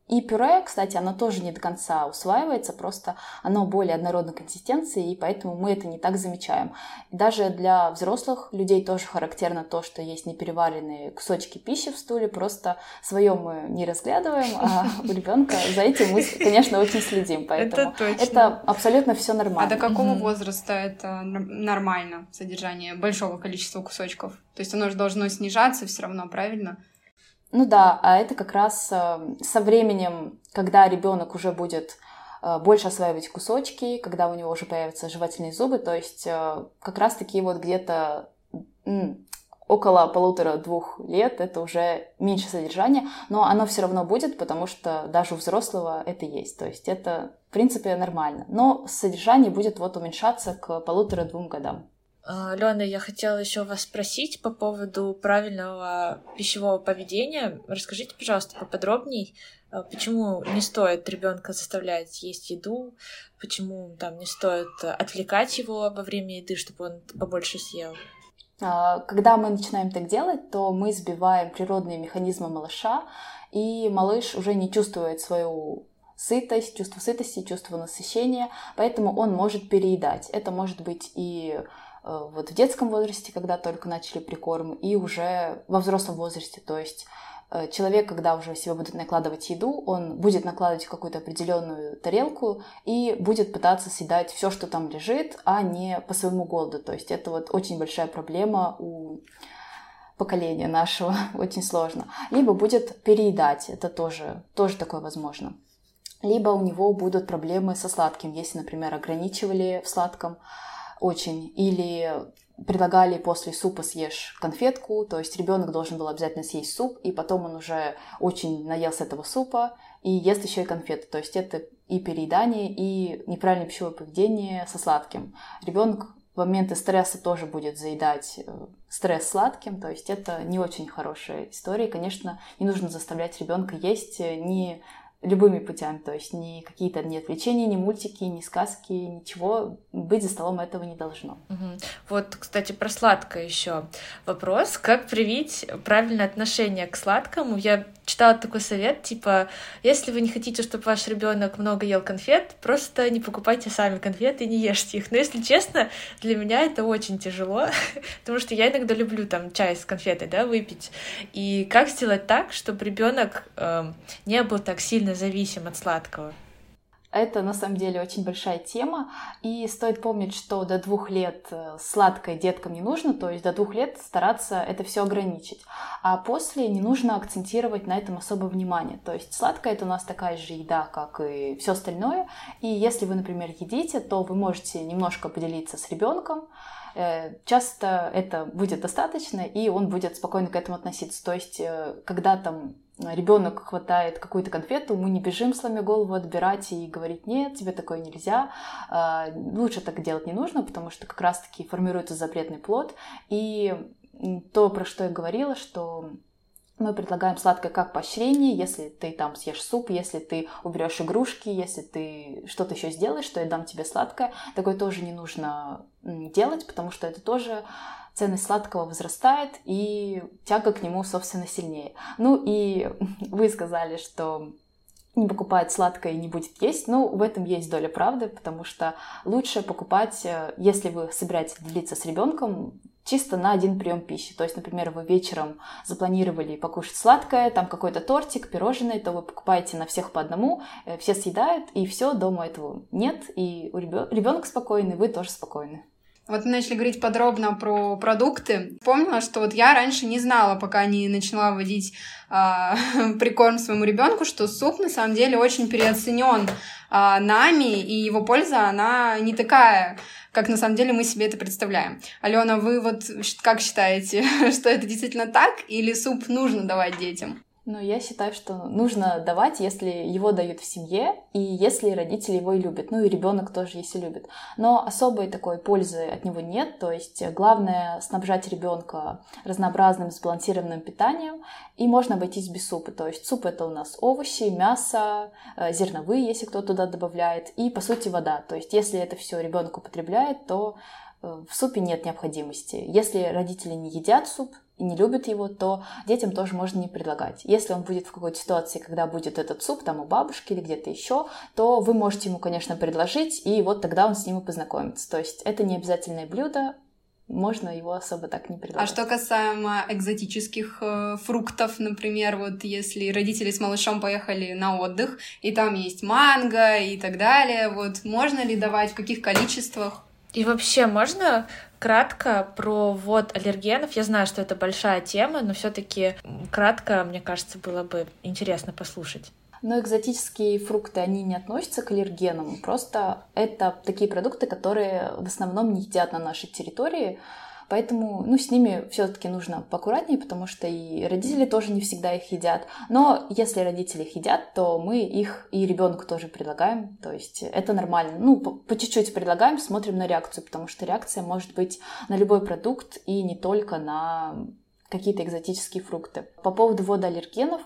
И пюре, кстати, оно тоже не до конца усваивается, просто оно более однородной консистенции, и поэтому мы это не так замечаем. Даже для взрослых людей тоже характерно то, что есть непереваренные кусочки пищи в стуле, просто свое мы не разглядываем, а у ребенка за этим мы, конечно, очень следим. Поэтому это, точно. это абсолютно все нормально. А до какого возраста это нормально содержание большого количества кусочков? То есть оно же должно снижаться все равно, правильно? Ну да, а это как раз э, со временем, когда ребенок уже будет э, больше осваивать кусочки, когда у него уже появятся жевательные зубы, то есть э, как раз таки вот где-то около полутора-двух лет это уже меньше содержания, но оно все равно будет, потому что даже у взрослого это есть. То есть это, в принципе, нормально. Но содержание будет вот уменьшаться к полутора-двум годам. Алена, я хотела еще вас спросить по поводу правильного пищевого поведения. Расскажите, пожалуйста, поподробней, а, почему не стоит ребенка заставлять есть еду, почему там не стоит отвлекать его во время еды, чтобы он побольше съел. А, когда мы начинаем так делать, то мы сбиваем природные механизмы малыша, и малыш уже не чувствует свою сытость, чувство сытости, чувство насыщения, поэтому он может переедать. Это может быть и Э, вот в детском возрасте, когда только начали прикорм, и уже во взрослом возрасте. То есть э, человек, когда уже себе будет накладывать еду, он будет накладывать какую-то определенную тарелку и будет пытаться съедать все, что там лежит, а не по своему голоду. То есть это вот очень большая проблема у поколения нашего, очень сложно. Либо будет переедать, это тоже, тоже такое возможно. Либо у него будут проблемы со сладким, если, например, ограничивали в сладком, очень. Или предлагали после супа съешь конфетку, то есть ребенок должен был обязательно съесть суп, и потом он уже очень наелся этого супа и ест еще и конфеты. То есть это и переедание, и неправильное пищевое поведение со сладким. Ребенок в моменты стресса тоже будет заедать э, стресс сладким, то есть это не очень хорошая история. конечно, не нужно заставлять ребенка есть э, не любыми путями, то есть ни какие-то ни отвлечения, ни мультики, ни сказки, ничего быть за столом этого не должно. Угу. Вот, кстати, про сладкое еще вопрос. Как привить правильное отношение к сладкому? Я читала такой совет, типа, если вы не хотите, чтобы ваш ребенок много ел конфет, просто не покупайте сами конфеты и не ешьте их. Но если честно, для меня это очень тяжело, потому что я иногда люблю там чай с конфетой, да, выпить. И как сделать так, чтобы ребенок э, не был так сильно зависим от сладкого. Это на самом деле очень большая тема, и стоит помнить, что до двух лет э, сладкое деткам не нужно, то есть до двух лет стараться это все ограничить. А после не нужно акцентировать на этом особое внимание. То есть сладкое это у нас такая же еда, как и все остальное. И если вы, например, едите, то вы можете немножко поделиться с ребенком, э, часто это будет достаточно, и он будет спокойно к этому относиться. То есть, э, когда там ребенок хватает какую-то конфету, мы не бежим, сломя голову, отбирать и говорить, нет, тебе такое нельзя. А, лучше так делать не нужно, потому что как раз-таки формируется запретный плод. И то, про что я говорила, что мы предлагаем сладкое как поощрение, если ты там съешь суп, если ты уберешь игрушки, если ты что-то еще сделаешь, что я дам тебе сладкое. Такое тоже не нужно делать, потому что это тоже ценность сладкого возрастает, и тяга к нему, собственно, сильнее. Ну и вы сказали, что не покупает сладкое и не будет есть. Ну, в этом есть доля правды, потому что лучше покупать, э, если вы собираетесь делиться с ребенком, чисто на один прием пищи. То есть, например, вы вечером запланировали покушать сладкое, там какой-то тортик, пирожное, то вы покупаете на всех по одному, э, все съедают, и все, дома этого нет, и у ребенка спокойный, вы тоже спокойны. Вот мы начали говорить подробно про продукты. Помнила, что вот я раньше не знала, пока не начала вводить а, прикорм своему ребенку, что суп на самом деле очень переоценен а, нами, и его польза, она не такая, как на самом деле мы себе это представляем. Алена, вы вот как считаете, что это действительно так, или суп нужно давать детям? Ну, я считаю, что нужно давать, если его дают в семье, и если родители его и любят. Ну, и ребенок тоже, если любит. Но особой такой пользы от него нет. То есть главное снабжать ребенка разнообразным сбалансированным питанием, и можно обойтись без супа. То есть суп это у нас овощи, мясо, э, зерновые, если кто туда добавляет, и по сути вода. То есть если это все ребенок употребляет, то э, в супе нет необходимости. Если родители не едят суп, и не любят его, то детям тоже можно не предлагать. Если он будет в какой-то ситуации, когда будет этот суп там у бабушки или где-то еще, то вы можете ему, конечно, предложить, и вот тогда он с ним и познакомится. То есть это не обязательное блюдо, можно его особо так не предлагать. А что касаемо экзотических э, фруктов, например, вот если родители с малышом поехали на отдых, и там есть манго и так далее, вот можно ли давать, в каких количествах? И вообще, можно кратко про ввод аллергенов? Я знаю, что это большая тема, но все таки кратко, мне кажется, было бы интересно послушать. Но экзотические фрукты, они не относятся к аллергенам. Просто это такие продукты, которые в основном не едят на нашей территории. Поэтому, ну, с ними все-таки нужно поаккуратнее, потому что и родители тоже не всегда их едят. Но если родители их едят, то мы их и ребенку тоже предлагаем. То есть это нормально. Ну, по, чуть-чуть предлагаем, смотрим на реакцию, потому что реакция может быть на любой продукт и не только на какие-то экзотические фрукты. По поводу ввода аллергенов,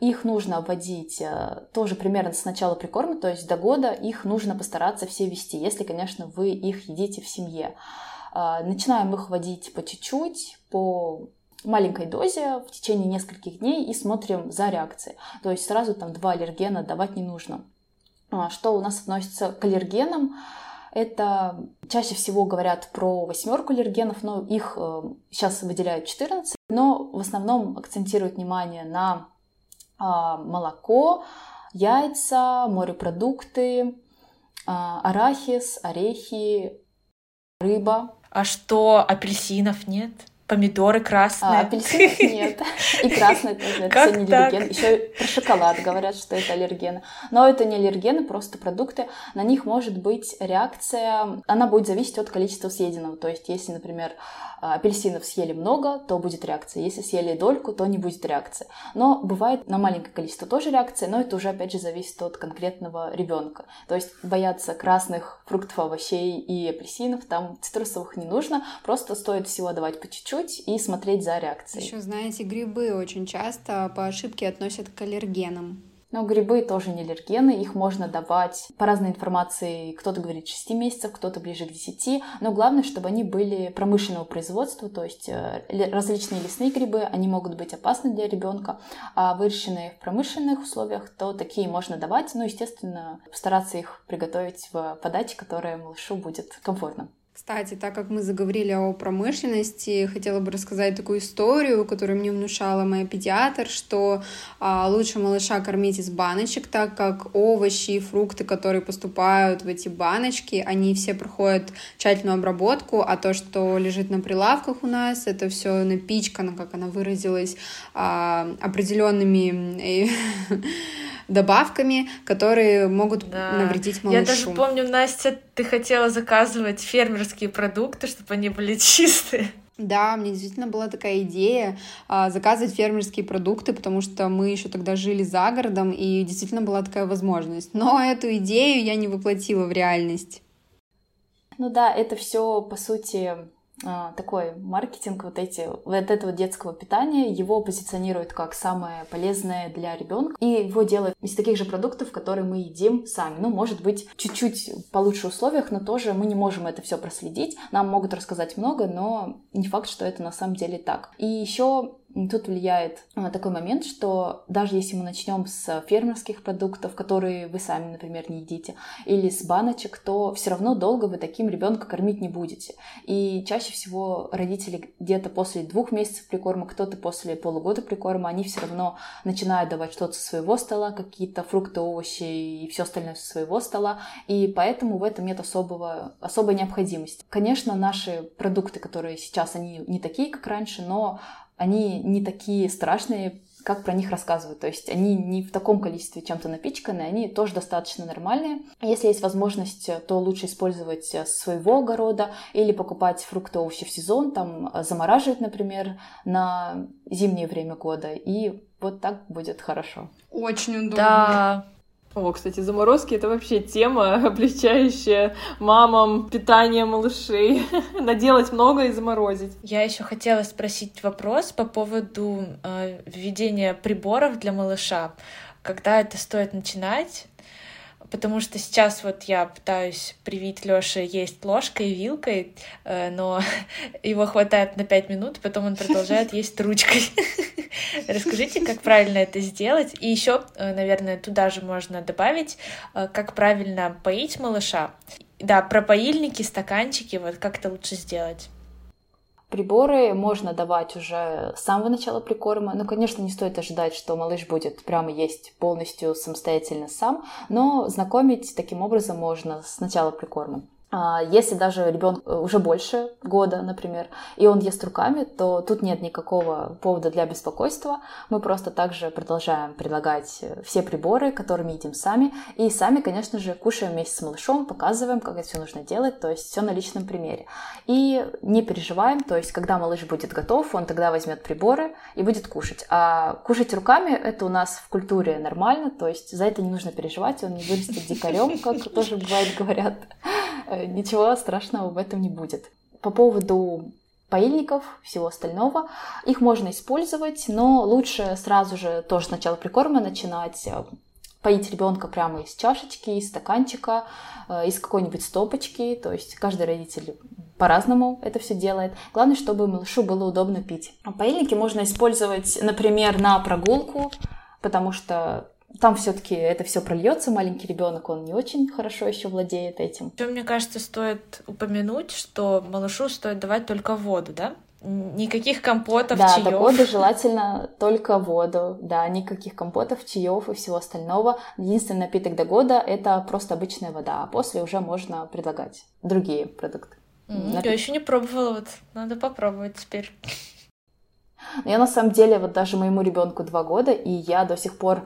их нужно вводить э, тоже примерно с начала прикорма, то есть до года их нужно постараться все вести, если, конечно, вы их едите в семье. А, начинаем их вводить по чуть-чуть, по маленькой дозе в течение нескольких дней и смотрим за реакцией. То есть сразу там два аллергена давать не нужно. А, что у нас относится к аллергенам? Это чаще всего говорят про восьмерку аллергенов, но их э, сейчас выделяют 14, но в основном акцентируют внимание на а, молоко, яйца, морепродукты, арахис, орехи, рыба. А что, апельсинов нет? Помидоры красные. А, апельсинов нет. И красные тоже. Это все не аллерген. Еще про шоколад говорят, что это аллергены. Но это не аллергены, просто продукты. На них может быть реакция. Она будет зависеть от количества съеденного. То есть, если, например, а, апельсинов съели много, то будет реакция. Если съели дольку, то не будет реакции. Но бывает на маленькое количество тоже реакция, но это уже, опять же, зависит от конкретного ребенка. То есть бояться красных фруктов, овощей и апельсинов, там цитрусовых не нужно, просто стоит всего давать по чуть-чуть и смотреть за реакцией. Еще, знаете, грибы очень часто по ошибке относят к аллергенам. Но грибы тоже не аллергены, их можно давать по разной информации. Кто-то говорит 6 месяцев, кто-то ближе к 10. Но главное, чтобы они были промышленного производства, то есть э, различные лесные грибы, они могут быть опасны для ребенка. А выращенные в промышленных условиях, то такие можно давать. Ну, естественно, стараться их приготовить в подаче, которая малышу будет комфортно. Кстати, так как мы заговорили о промышленности, хотела бы рассказать такую историю, которую мне внушала моя педиатр, что а, лучше малыша кормить из баночек, так как овощи и фрукты, которые поступают в эти баночки, они все проходят тщательную обработку, а то, что лежит на прилавках у нас, это все напичкано, как она выразилась, а, определенными э, добавками, которые могут да. навредить малышу. Я даже помню, Настя, ты хотела заказывать фермерские продукты, чтобы они были чистые. Да, мне действительно была такая идея а, заказывать фермерские продукты, потому что мы еще тогда жили за городом, и действительно была такая возможность. Но эту идею я не воплотила в реальность. Ну да, это все, по сути, такой маркетинг вот эти вот этого детского питания его позиционируют как самое полезное для ребенка и его делают из таких же продуктов, которые мы едим сами. Ну, может быть, чуть-чуть получше условиях, но тоже мы не можем это все проследить. Нам могут рассказать много, но не факт, что это на самом деле так. И еще Тут влияет а, такой момент, что даже если мы начнем с фермерских продуктов, которые вы сами, например, не едите, или с баночек, то все равно долго вы таким ребенка кормить не будете. И чаще всего родители где-то после двух месяцев прикорма, кто-то после полугода прикорма, они все равно начинают давать что-то со своего стола, какие-то фрукты, овощи и все остальное со своего стола. И поэтому в этом нет особого, особой необходимости. Конечно, наши продукты, которые сейчас, они не такие, как раньше, но они не такие страшные, как про них рассказывают. То есть они не в таком количестве чем-то напичканы, они тоже достаточно нормальные. Если есть возможность, то лучше использовать своего огорода или покупать фрукты, овощи в сезон, там замораживать, например, на зимнее время года. И вот так будет хорошо. Очень удобно. Да, о, кстати, заморозки — это вообще тема, облегчающая мамам питание малышей. Наделать много и заморозить. Я еще хотела спросить вопрос по поводу э, введения приборов для малыша. Когда это стоит начинать? Потому что сейчас вот я пытаюсь привить Лёше есть ложкой и вилкой, э, но его хватает на пять минут, потом он продолжает есть ручкой. Расскажите, как правильно это сделать. И еще, э, наверное, туда же можно добавить, э, как правильно поить малыша. Да, про поильники, стаканчики, вот как это лучше сделать. Приборы можно давать уже с самого начала прикорма. Ну, конечно, не стоит ожидать, что малыш будет прямо есть полностью самостоятельно сам, но знакомить таким образом можно с начала прикорма. А, если даже ребенок э, уже больше года, например, и он ест руками, то тут нет никакого повода для беспокойства. Мы просто также продолжаем предлагать э, все приборы, которыми едим сами. И сами, конечно же, кушаем вместе с малышом, показываем, как это все нужно делать, то есть все на личном примере. И не переживаем, то есть когда малыш будет готов, он тогда возьмет приборы и будет кушать. А кушать руками это у нас в культуре нормально, то есть за это не нужно переживать, он не вырастет дикарем, как тоже бывает говорят ничего страшного в этом не будет. По поводу поильников, всего остального. Их можно использовать, но лучше сразу же тоже сначала прикорма начинать э, поить ребенка прямо из чашечки, из стаканчика, э, из какой-нибудь стопочки. То есть каждый родитель по-разному это все делает. Главное, чтобы малышу было удобно пить. Поильники можно использовать, например, на прогулку, потому что там все-таки это все прольется, маленький ребенок, он не очень хорошо еще владеет этим. Еще, мне кажется, стоит упомянуть, что малышу стоит давать только воду, да? Никаких компотов, да, чаев. Да, до года желательно только воду, да, никаких компотов, чаев и всего остального. Единственный напиток до года — это просто обычная вода, а после уже можно предлагать другие продукты. Mm, я еще не пробовала, вот надо попробовать теперь. Я на самом деле вот даже моему ребенку два года, и я до сих пор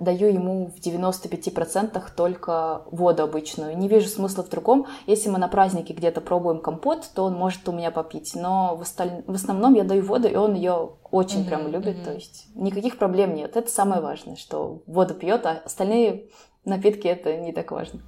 даю ему в 95% только воду обычную. Не вижу смысла в другом. Если мы на празднике где-то пробуем компот, то он может у меня попить. Но в, осталь... в основном я даю воду, и он ее очень mm-hmm, прям любит. Mm-hmm. То есть никаких проблем нет. Это самое важное, что воду пьет, а остальные напитки это не так важно.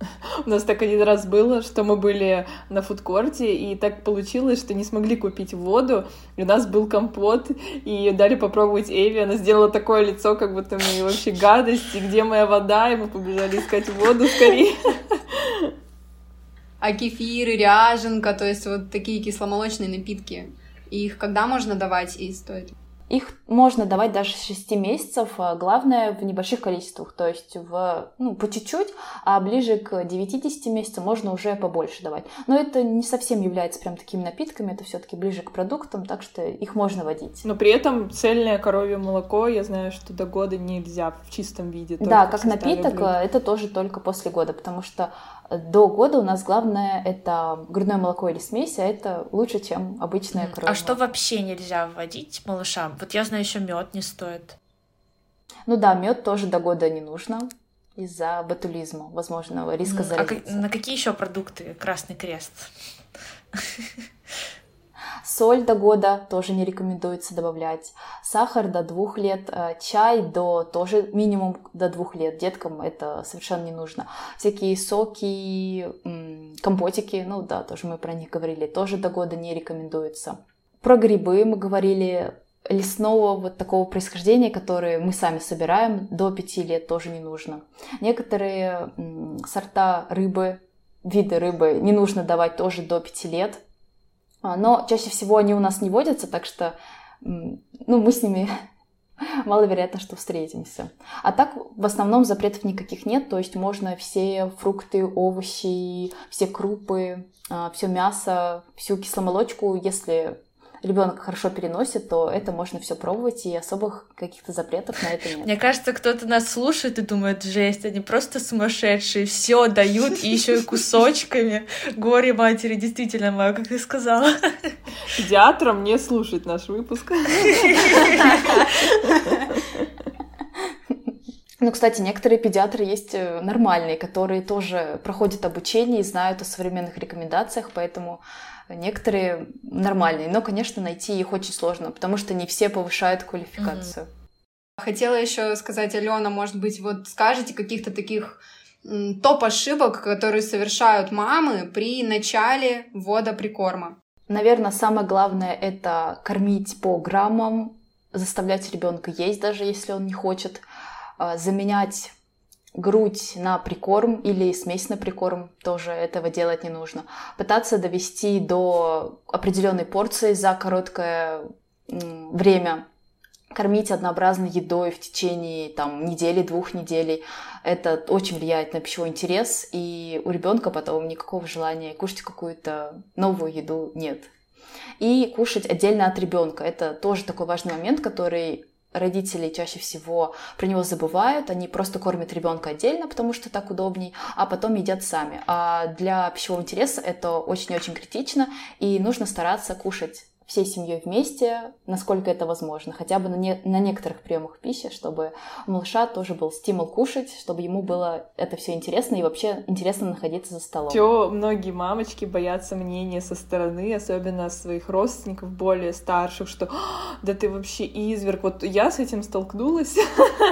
У нас так один раз было, что мы были на фудкорте, и так получилось, что не смогли купить воду, и у нас был компот, и дали попробовать Эви, она сделала такое лицо, как будто мы вообще гадость, и где моя вода, и мы побежали искать воду скорее. А кефир, ряженка, то есть вот такие кисломолочные напитки, их когда можно давать и стоит? Их можно давать даже с 6 месяцев, а главное в небольших количествах, то есть в, ну, по чуть-чуть, а ближе к 9-10 месяцам можно уже побольше давать. Но это не совсем является прям такими напитками, это все-таки ближе к продуктам, так что их можно водить. Но при этом цельное коровье молоко, я знаю, что до года нельзя в чистом виде. Да, как напиток, блюд. это тоже только после года, потому что до года у нас главное это грудное молоко или смесь, а это лучше, чем обычное коровье. А что вообще нельзя вводить малышам? Вот я знаю, еще мед не стоит. Ну да, мед тоже до года не нужно из-за ботулизма, возможного риска заразиться. А на какие еще продукты Красный Крест? Соль до года тоже не рекомендуется добавлять. Сахар до двух лет, э, чай до тоже минимум до двух лет. Деткам это совершенно не нужно. Всякие соки, компотики, ну да, тоже мы про них говорили, тоже до года не рекомендуется. Про грибы мы говорили, лесного вот такого происхождения, которые мы сами собираем, до 5 лет тоже не нужно. Некоторые сорта рыбы, виды рыбы не нужно давать тоже до 5 лет, но чаще всего они у нас не водятся, так что ну, мы с ними маловероятно, что встретимся. А так, в основном запретов никаких нет, то есть можно все фрукты, овощи, все крупы, а, все мясо, всю кисломолочку, если ребенок хорошо переносит, то это можно все пробовать, и особых каких-то запретов на это нет. Мне кажется, кто-то нас слушает и думает, жесть, они просто сумасшедшие, все дают, и еще и кусочками. Горе матери, действительно, мое, как ты сказала. Педиатрам не слушать наш выпуск. Ну, кстати, некоторые педиатры есть э, нормальные, которые тоже проходят обучение и знают о современных рекомендациях, поэтому некоторые нормальные, но, конечно, найти их очень сложно, потому что не все повышают квалификацию. Хотела еще сказать, Алена, может быть, вот скажете каких-то таких топ ошибок, которые совершают мамы при начале ввода прикорма? Наверное, самое главное это кормить по граммам, заставлять ребенка есть, даже если он не хочет, заменять грудь на прикорм или смесь на прикорм, тоже этого делать не нужно. Пытаться довести до определенной порции за короткое время, кормить однообразной едой в течение там, недели, двух недель. Это очень влияет на пищевой интерес, и у ребенка потом никакого желания кушать какую-то новую еду нет. И кушать отдельно от ребенка. Это тоже такой важный момент, который родители чаще всего про него забывают, они просто кормят ребенка отдельно, потому что так удобней, а потом едят сами. А для пищевого интереса это очень-очень критично, и нужно стараться кушать всей семьей вместе, насколько это возможно, хотя бы на, не, на некоторых приемах пищи, чтобы у малыша тоже был стимул кушать, чтобы ему было это все интересно и вообще интересно находиться за столом. Все, многие мамочки боятся мнения со стороны, особенно своих родственников более старших, что да ты вообще изверг. Вот я с этим столкнулась,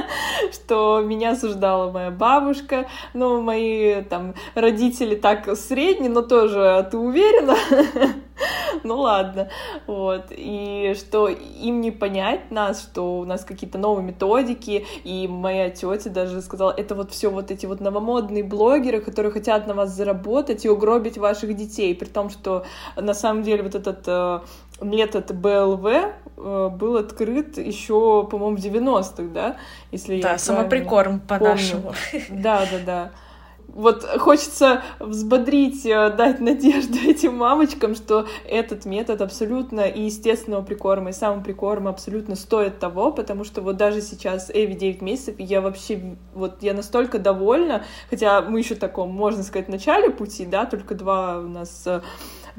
что меня осуждала моя бабушка, ну, мои там родители так средние, но тоже, а ты уверена? ну ладно, вот, и что им не понять нас, что у нас какие-то новые методики, и моя тетя даже сказала, это вот все вот эти вот новомодные блогеры, которые хотят на вас заработать и угробить ваших детей, при том, что на самом деле вот этот э, метод БЛВ э, был открыт еще, по-моему, в 90-х, да, если да, самоприкорм по-нашему. Да, да, да вот хочется взбодрить, э, дать надежду этим мамочкам, что этот метод абсолютно и естественного прикорма, и самоприкорма абсолютно стоит того, потому что вот даже сейчас Эви 9 месяцев, я вообще, вот я настолько довольна, хотя мы еще таком, можно сказать, в начале пути, да, только два у нас э,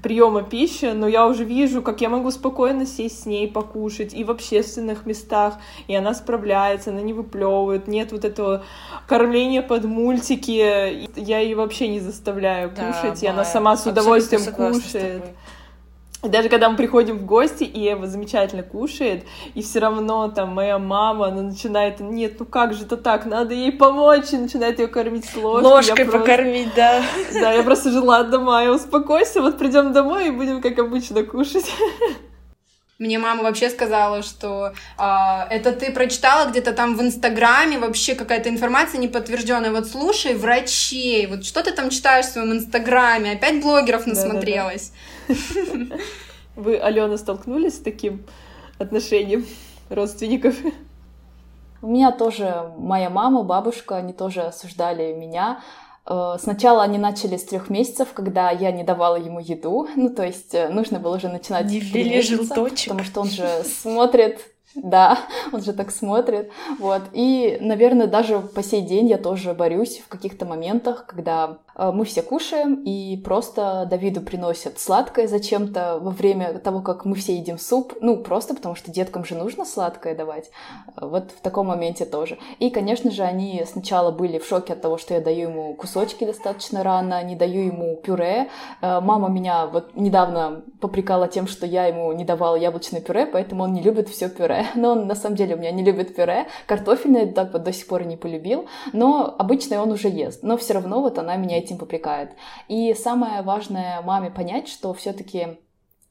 приема пищи, но я уже вижу, как я могу спокойно сесть с ней покушать и в общественных местах, и она справляется, она не выплевывает, нет вот этого кормления под мультики, я ее вообще не заставляю да, кушать, и она сама с удовольствием кушает. Даже когда мы приходим в гости, и Эва замечательно кушает, и все равно там моя мама, она начинает, нет, ну как же это так, надо ей помочь, и начинает ее кормить с ложкой. Ложкой просто... покормить, да. Да, я просто жила ладно, Майя, успокойся, вот придем домой и будем как обычно кушать. Мне мама вообще сказала, что а, это ты прочитала где-то там в Инстаграме, вообще какая-то информация неподтвержденная. Вот слушай врачей, вот что ты там читаешь в своем Инстаграме? Опять блогеров насмотрелась. Вы, Алена, столкнулись с таким отношением родственников? У меня тоже моя мама, бабушка, они тоже осуждали меня сначала они начали с трех месяцев, когда я не давала ему еду. Ну, то есть э, нужно было уже начинать не потому что он же смотрит да, он же так смотрит, вот. И, наверное, даже по сей день я тоже борюсь в каких-то моментах, когда э, мы все кушаем, и просто Давиду приносят сладкое зачем-то во время того, как мы все едим суп, ну, просто потому что деткам же нужно сладкое давать, вот в таком моменте тоже. И, конечно же, они сначала были в шоке от того, что я даю ему кусочки достаточно рано, не даю ему пюре. Э, мама меня вот недавно попрекала тем, что я ему не давала яблочное пюре, поэтому он не любит все пюре но он на самом деле у меня не любит пюре. Картофельное так вот до сих пор не полюбил, но обычно он уже ест. Но все равно вот она меня этим попрекает. И самое важное маме понять, что все-таки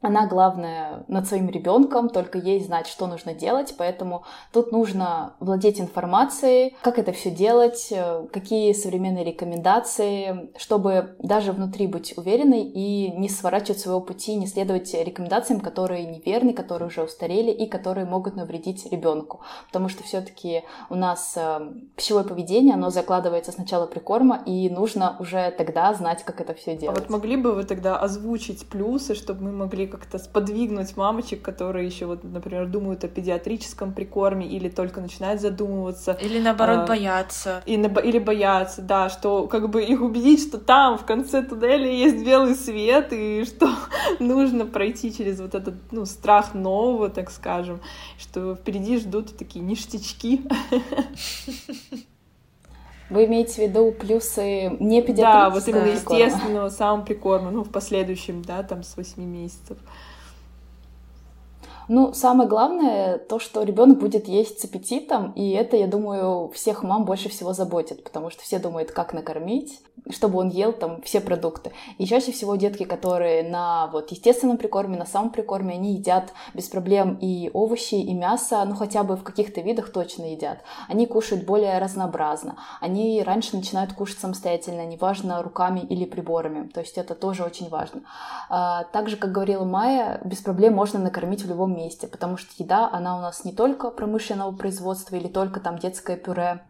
она главная над своим ребенком, только ей знать, что нужно делать, поэтому тут нужно владеть информацией, как это все делать, э, какие современные рекомендации, чтобы даже внутри быть уверенной и не сворачивать своего пути, не следовать рекомендациям, которые неверны, которые уже устарели и которые могут навредить ребенку, потому что все-таки у нас э, пищевое поведение, оно закладывается сначала прикорма, и нужно уже тогда знать, как это все делать. А вот могли бы вы тогда озвучить плюсы, чтобы мы могли как-то сподвигнуть мамочек, которые еще, вот, например, думают о педиатрическом прикорме или только начинают задумываться. Или наоборот а, боятся. И, или боятся, да, что как бы их убедить, что там в конце туннеля есть белый свет, и что нужно пройти через вот этот, ну, страх нового, так скажем, что впереди ждут такие ништячки. Вы имеете в виду плюсы не педиатрического Да, вот именно естественного самоприкорма, ну, в последующем, да, там, с 8 месяцев. Ну, самое главное то, что ребенок будет есть с аппетитом, и это, я думаю, всех мам больше всего заботит, потому что все думают, как накормить, чтобы он ел там все продукты. И чаще всего детки, которые на вот естественном прикорме, на самом прикорме, они едят без проблем и овощи, и мясо, ну хотя бы в каких-то видах точно едят. Они кушают более разнообразно. Они раньше начинают кушать самостоятельно, неважно руками или приборами. То есть это тоже очень важно. А, также, как говорила Майя, без проблем можно накормить в любом месте, потому что еда, она у нас не только промышленного производства или только там детское пюре,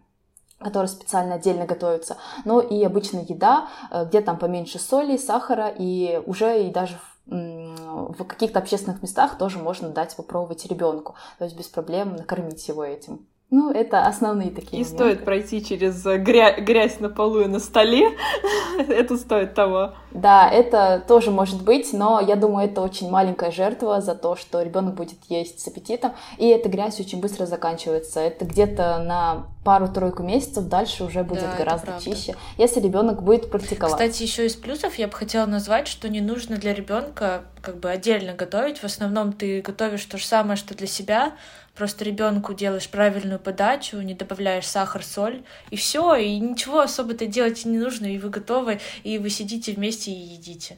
которое специально отдельно готовится, но и обычная еда, э, где там поменьше соли, сахара, и уже и даже в каких-то общественных местах тоже можно дать попробовать ребенку. То есть без проблем накормить его этим. Ну, это основные такие И моменты. стоит пройти через э, грязь, грязь на полу и на столе. это стоит того. Да, это тоже может быть, но я думаю, это очень маленькая жертва за то, что ребенок будет есть с аппетитом. И эта грязь очень быстро заканчивается. Это где-то на пару-тройку месяцев дальше уже будет да, гораздо чище, если ребенок будет практиковать. Кстати, еще из плюсов я бы хотела назвать, что не нужно для ребенка как бы отдельно готовить. В основном ты готовишь то же самое, что для себя, Просто ребенку делаешь правильную подачу, не добавляешь сахар, соль, и все, и ничего особо-то делать не нужно, и вы готовы, и вы сидите вместе и едите.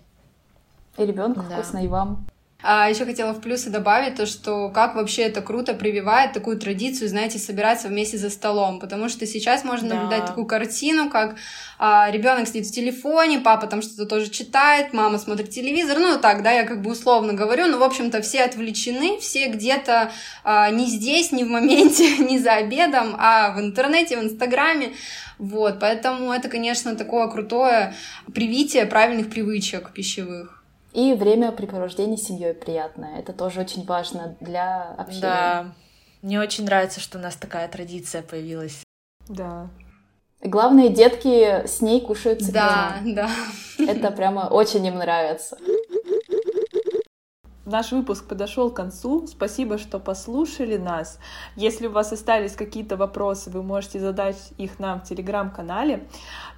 И ребенку да. вкусно, и вам. А еще хотела в плюсы добавить то, что как вообще это круто прививает такую традицию, знаете, собираться вместе за столом, потому что сейчас можно да. наблюдать такую картину, как а, ребенок сидит в телефоне, папа там что-то тоже читает, мама смотрит телевизор, ну так, да, я как бы условно говорю, но в общем-то все отвлечены, все где-то а, не здесь, не в моменте, не за обедом, а в интернете, в Инстаграме. Вот, поэтому это, конечно, такое крутое привитие правильных привычек пищевых. И время препровождения с семьей приятное. Это тоже очень важно для общения. Да. Мне очень нравится, что у нас такая традиция появилась. Да. Главное, детки с ней кушают с Да, да. Это прямо очень им нравится. Наш выпуск подошел к концу. Спасибо, что послушали нас. Если у вас остались какие-то вопросы, вы можете задать их нам в телеграм-канале.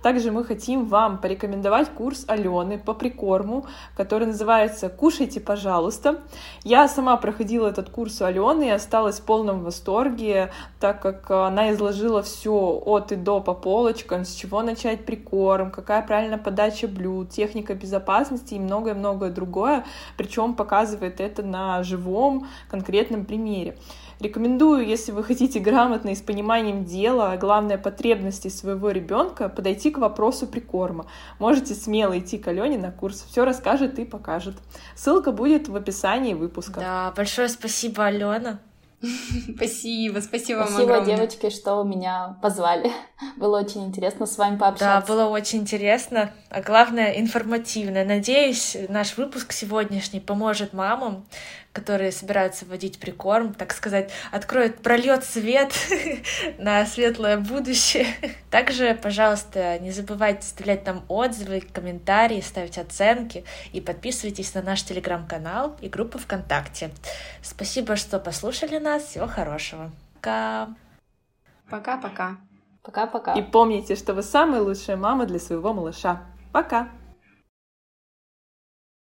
Также мы хотим вам порекомендовать курс Алены по прикорму, который называется «Кушайте, пожалуйста». Я сама проходила этот курс у Алены и осталась в полном восторге, так как она изложила все от и до по полочкам, с чего начать прикорм, какая правильная подача блюд, техника безопасности и многое-многое другое, причем показывает показывает это на живом конкретном примере. Рекомендую, если вы хотите грамотно и с пониманием дела, а главное потребности своего ребенка, подойти к вопросу прикорма. Можете смело идти к Алене на курс, все расскажет и покажет. Ссылка будет в описании выпуска. Да, большое спасибо, Алена. Спасибо, спасибо вам Спасибо, огромное. девочки, что меня позвали. Было очень интересно с вами пообщаться. Да, было очень интересно, а главное информативно. Надеюсь, наш выпуск сегодняшний поможет мамам которые собираются вводить прикорм, так сказать, откроет, прольет свет на светлое будущее. Также, пожалуйста, не забывайте оставлять нам отзывы, комментарии, ставить оценки и подписывайтесь на наш телеграм-канал и группу ВКонтакте. Спасибо, что послушали нас. Всего хорошего. Пока. Пока-пока. Пока-пока. И помните, что вы самая лучшая мама для своего малыша. Пока.